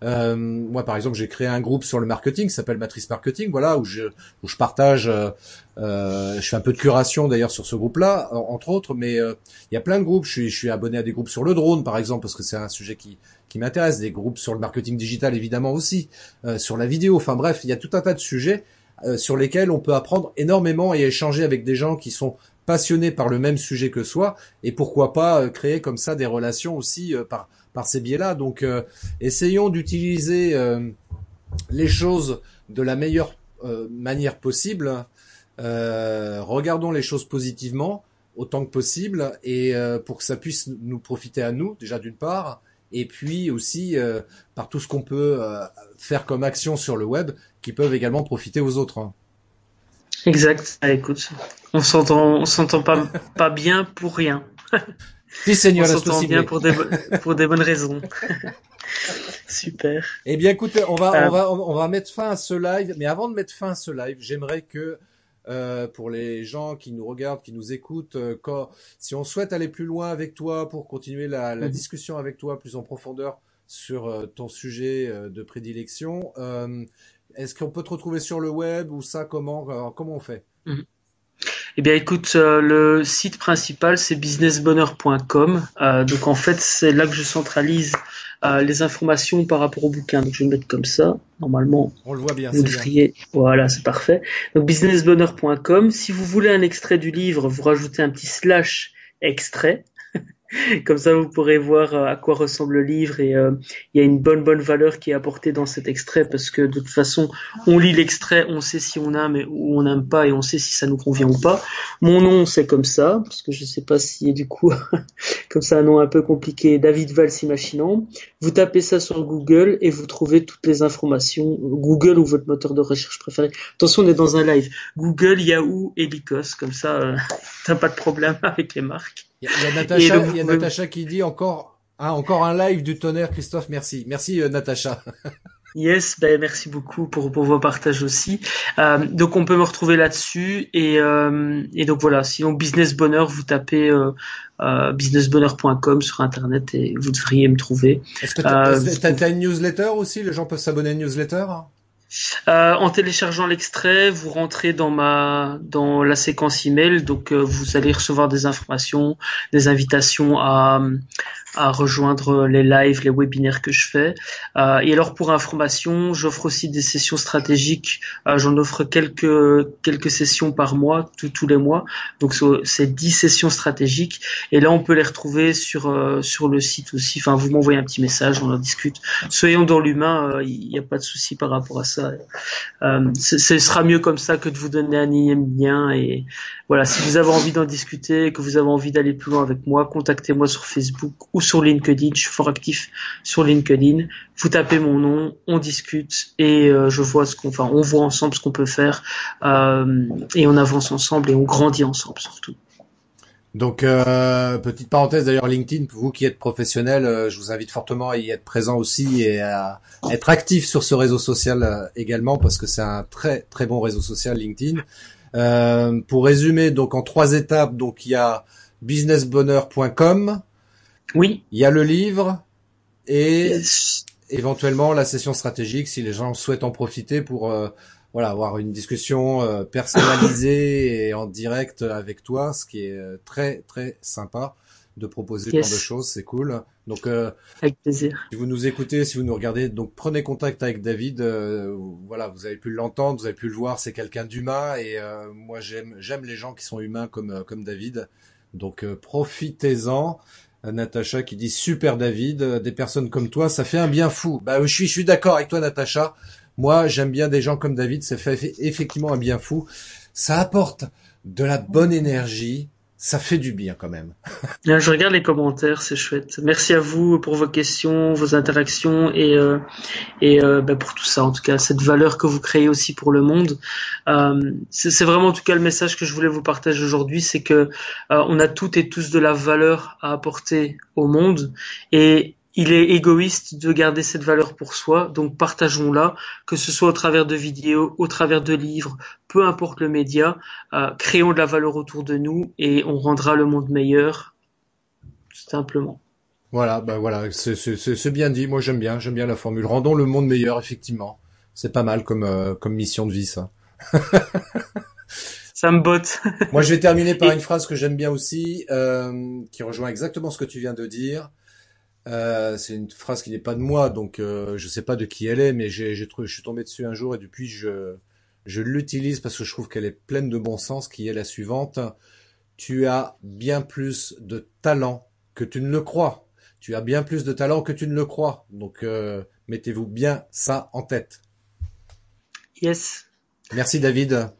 Euh, moi, par exemple, j'ai créé un groupe sur le marketing, qui s'appelle Matrice Marketing, voilà, où je, où je partage, euh, euh je fais un peu de curation d'ailleurs sur ce groupe-là, entre autres, mais euh, il y a plein de groupes. Je suis, je suis abonné à des groupes sur le drone, par exemple, parce que c'est un sujet qui, qui m'intéresse, des groupes sur le marketing digital, évidemment aussi, euh, sur la vidéo. Enfin bref, il y a tout un tas de sujets sur lesquels on peut apprendre énormément et échanger avec des gens qui sont passionnés par le même sujet que soi et pourquoi pas euh, créer comme ça des relations aussi euh, par par ces biais-là. Donc euh, essayons d'utiliser les choses de la meilleure manière possible. regardons les choses positivement autant que possible et pour que ça puisse nous profiter à nous déjà d'une part et puis aussi par tout ce qu'on peut faire comme action sur le web qui peuvent également profiter aux autres. Exact. Ah, écoute, on s'entend, on s'entend pas, pas bien pour rien. <laughs> Si, Seigneur, on s'entend bien pour des, pour des bonnes raisons. <laughs> Super. Eh bien, écoutez, on va, on euh. va, on va mettre fin à ce live. Mais avant de mettre fin à ce live, j'aimerais que euh, pour les gens qui nous regardent, qui nous écoutent, euh, quand, si on souhaite aller plus loin avec toi pour continuer la, la mhm. discussion avec toi plus en profondeur sur euh, ton sujet de prédilection, est-ce qu'on peut te retrouver sur le web ou ça comment euh, comment on fait? Mhm. Eh bien, écoute, euh, le site principal c'est businessbonheur.com. Euh, donc en fait, c'est là que je centralise les informations par rapport au bouquin. Donc je vais le mettre comme ça. Normalement, on le voit bien. Vous devriez. Voilà, c'est parfait. Donc businessbonheur.com. Si vous voulez un extrait du livre, vous rajoutez un petit slash extrait. <laughs> Comme ça, vous pourrez voir euh, à quoi ressemble le livre et euh, il y a une bonne bonne valeur qui est apportée dans cet extrait parce que de toute façon, on lit l'extrait, on sait si on aime ou on n'aime pas et on sait si ça nous convient ou pas. Mon nom, c'est comme ça parce que je sais pas si du coup, <laughs> comme ça un nom un peu compliqué, David Valls Imaginant. Vous tapez ça sur Google et vous trouvez toutes les informations. Google ou votre moteur de recherche préféré. Attention, on est dans un live. Google, Yahoo et Lycos, comme ça, euh, <laughs> t'as pas de problème avec les marques. Il y, a Natacha, y a Natacha qui dit encore, ah, encore un live du tonnerre, Christophe. Merci, merci euh, Natacha. <laughs> Yes, ben merci beaucoup pour, pour vos partages aussi. Euh, donc on peut me retrouver là-dessus et, euh, et donc voilà. Sinon Business Bonheur, vous tapez euh, euh businessbonheur.com sur internet et vous devriez me trouver. Est-ce que t'as as, une newsletter aussi? Les gens peuvent s'abonner à une newsletter euh, en téléchargeant l'extrait, vous rentrez dans ma dans la séquence email, donc euh, vous allez recevoir des informations, des invitations à à rejoindre les lives, les webinaires que je fais. Euh, et alors pour information, j'offre aussi des sessions stratégiques. J'en offre quelques quelques sessions par mois, tous les mois. Donc c'est 10 sessions stratégiques. Et là on peut les retrouver sur sur le site aussi. Enfin vous m'envoyez un petit message, on en discute. Soyons dans l'humain, il n'y a pas de souci par rapport à ça. Ce sera mieux comme ça que de vous donner un lien. Et voilà, si vous avez envie d'en discuter, que vous avez envie d'aller plus loin avec moi, contactez-moi sur Facebook ou sur LinkedIn. Je suis fort actif sur LinkedIn. Vous tapez mon nom, on discute et euh, je vois ce qu'on, enfin, on voit ensemble ce qu'on peut faire euh, et on avance ensemble et on grandit ensemble surtout. Donc, euh, petite parenthèse d'ailleurs, LinkedIn, pour vous qui êtes professionnel, je vous invite fortement à y être présent aussi et à être actif sur ce réseau social également parce que c'est un très très bon réseau social LinkedIn. pour résumer, donc en trois étapes, donc il y a businessbonheur.com, oui. Il y a le livre et éventuellement la session stratégique si les gens souhaitent en profiter pour euh, voilà avoir une discussion euh, personnalisée et en direct avec toi, ce qui est euh, très très sympa de proposer yes. de choses, c'est cool. Donc avec plaisir. Si vous nous écoutez, si vous nous regardez, donc prenez contact avec David. voilà, vous avez pu l'entendre, vous avez pu le voir, c'est quelqu'un d'humain et moi j'aime j'aime les gens qui sont humains comme comme David. Donc profitez-en. Natacha qui dit super David, euh, des personnes comme toi, ça fait un bien fou. Bah je suis, je suis d'accord avec toi Natacha. Moi j'aime bien des gens comme David, ça fait effectivement un bien fou. Ça apporte de la bonne énergie, ça fait du bien quand même. <laughs> Je regarde les commentaires, c'est chouette. Merci à vous pour vos questions, vos interactions et euh, et euh, ben pour tout ça en tout cas cette valeur que vous créez aussi pour le monde. Euh, c'est vraiment en tout cas le message que je voulais vous partager aujourd'hui, c'est que euh, on a toutes et tous de la valeur à apporter au monde et il est égoïste de garder cette valeur pour soi, donc partageons-la, que ce soit au travers de vidéos, au travers de livres, peu importe le média, euh, créons de la valeur autour de nous et on rendra le monde meilleur simplement. Voilà, ben voilà, c'est bien dit. Moi, j'aime bien, j'aime bien la formule. Rendons le monde meilleur, effectivement. C'est pas mal comme euh, comme mission de vie, ça. <laughs> ça me botte. Moi, je vais terminer par une phrase que j'aime bien aussi, euh, qui rejoint exactement ce que tu viens de dire. Euh, c'est une phrase qui n'est pas de moi, donc euh, je sais pas de qui elle est, mais j'ai, je suis tombé dessus un jour et depuis je, je l'utilise parce que je trouve qu'elle est pleine de bon sens, qui est la suivante. Tu as bien plus de talent que tu ne le crois. Tu as bien plus de talent que tu ne le crois. Donc euh, mettez-vous bien ça en tête. Yes. Merci David.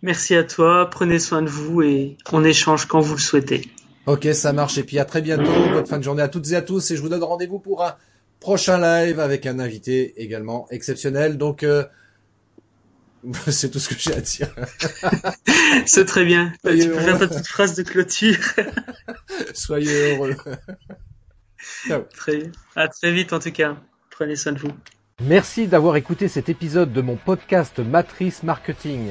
Merci à toi. Prenez soin de vous et on échange quand vous le souhaitez. Ok, ça marche. Et puis à très bientôt. Bonne fin de journée à toutes et à tous. Et je vous donne rendez-vous pour un prochain live avec un invité également exceptionnel. Donc, euh, <laughs> c'est tout ce que j'ai à dire. <laughs> c'est très bien. tu peux faire ta petite phrase de clôture. <laughs> Soyez heureux. Très bien. À très vite en tout cas. Prenez soin de vous. Merci d'avoir écouté cet épisode de mon podcast Matrice Marketing.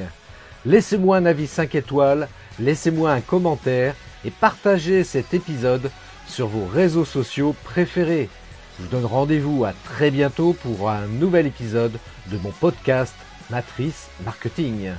Laissez-moi un avis 5 étoiles, laissez-moi un commentaire et partagez cet épisode sur vos réseaux sociaux préférés. Je vous donne rendez-vous à très bientôt pour un nouvel épisode de mon podcast Matrice Marketing.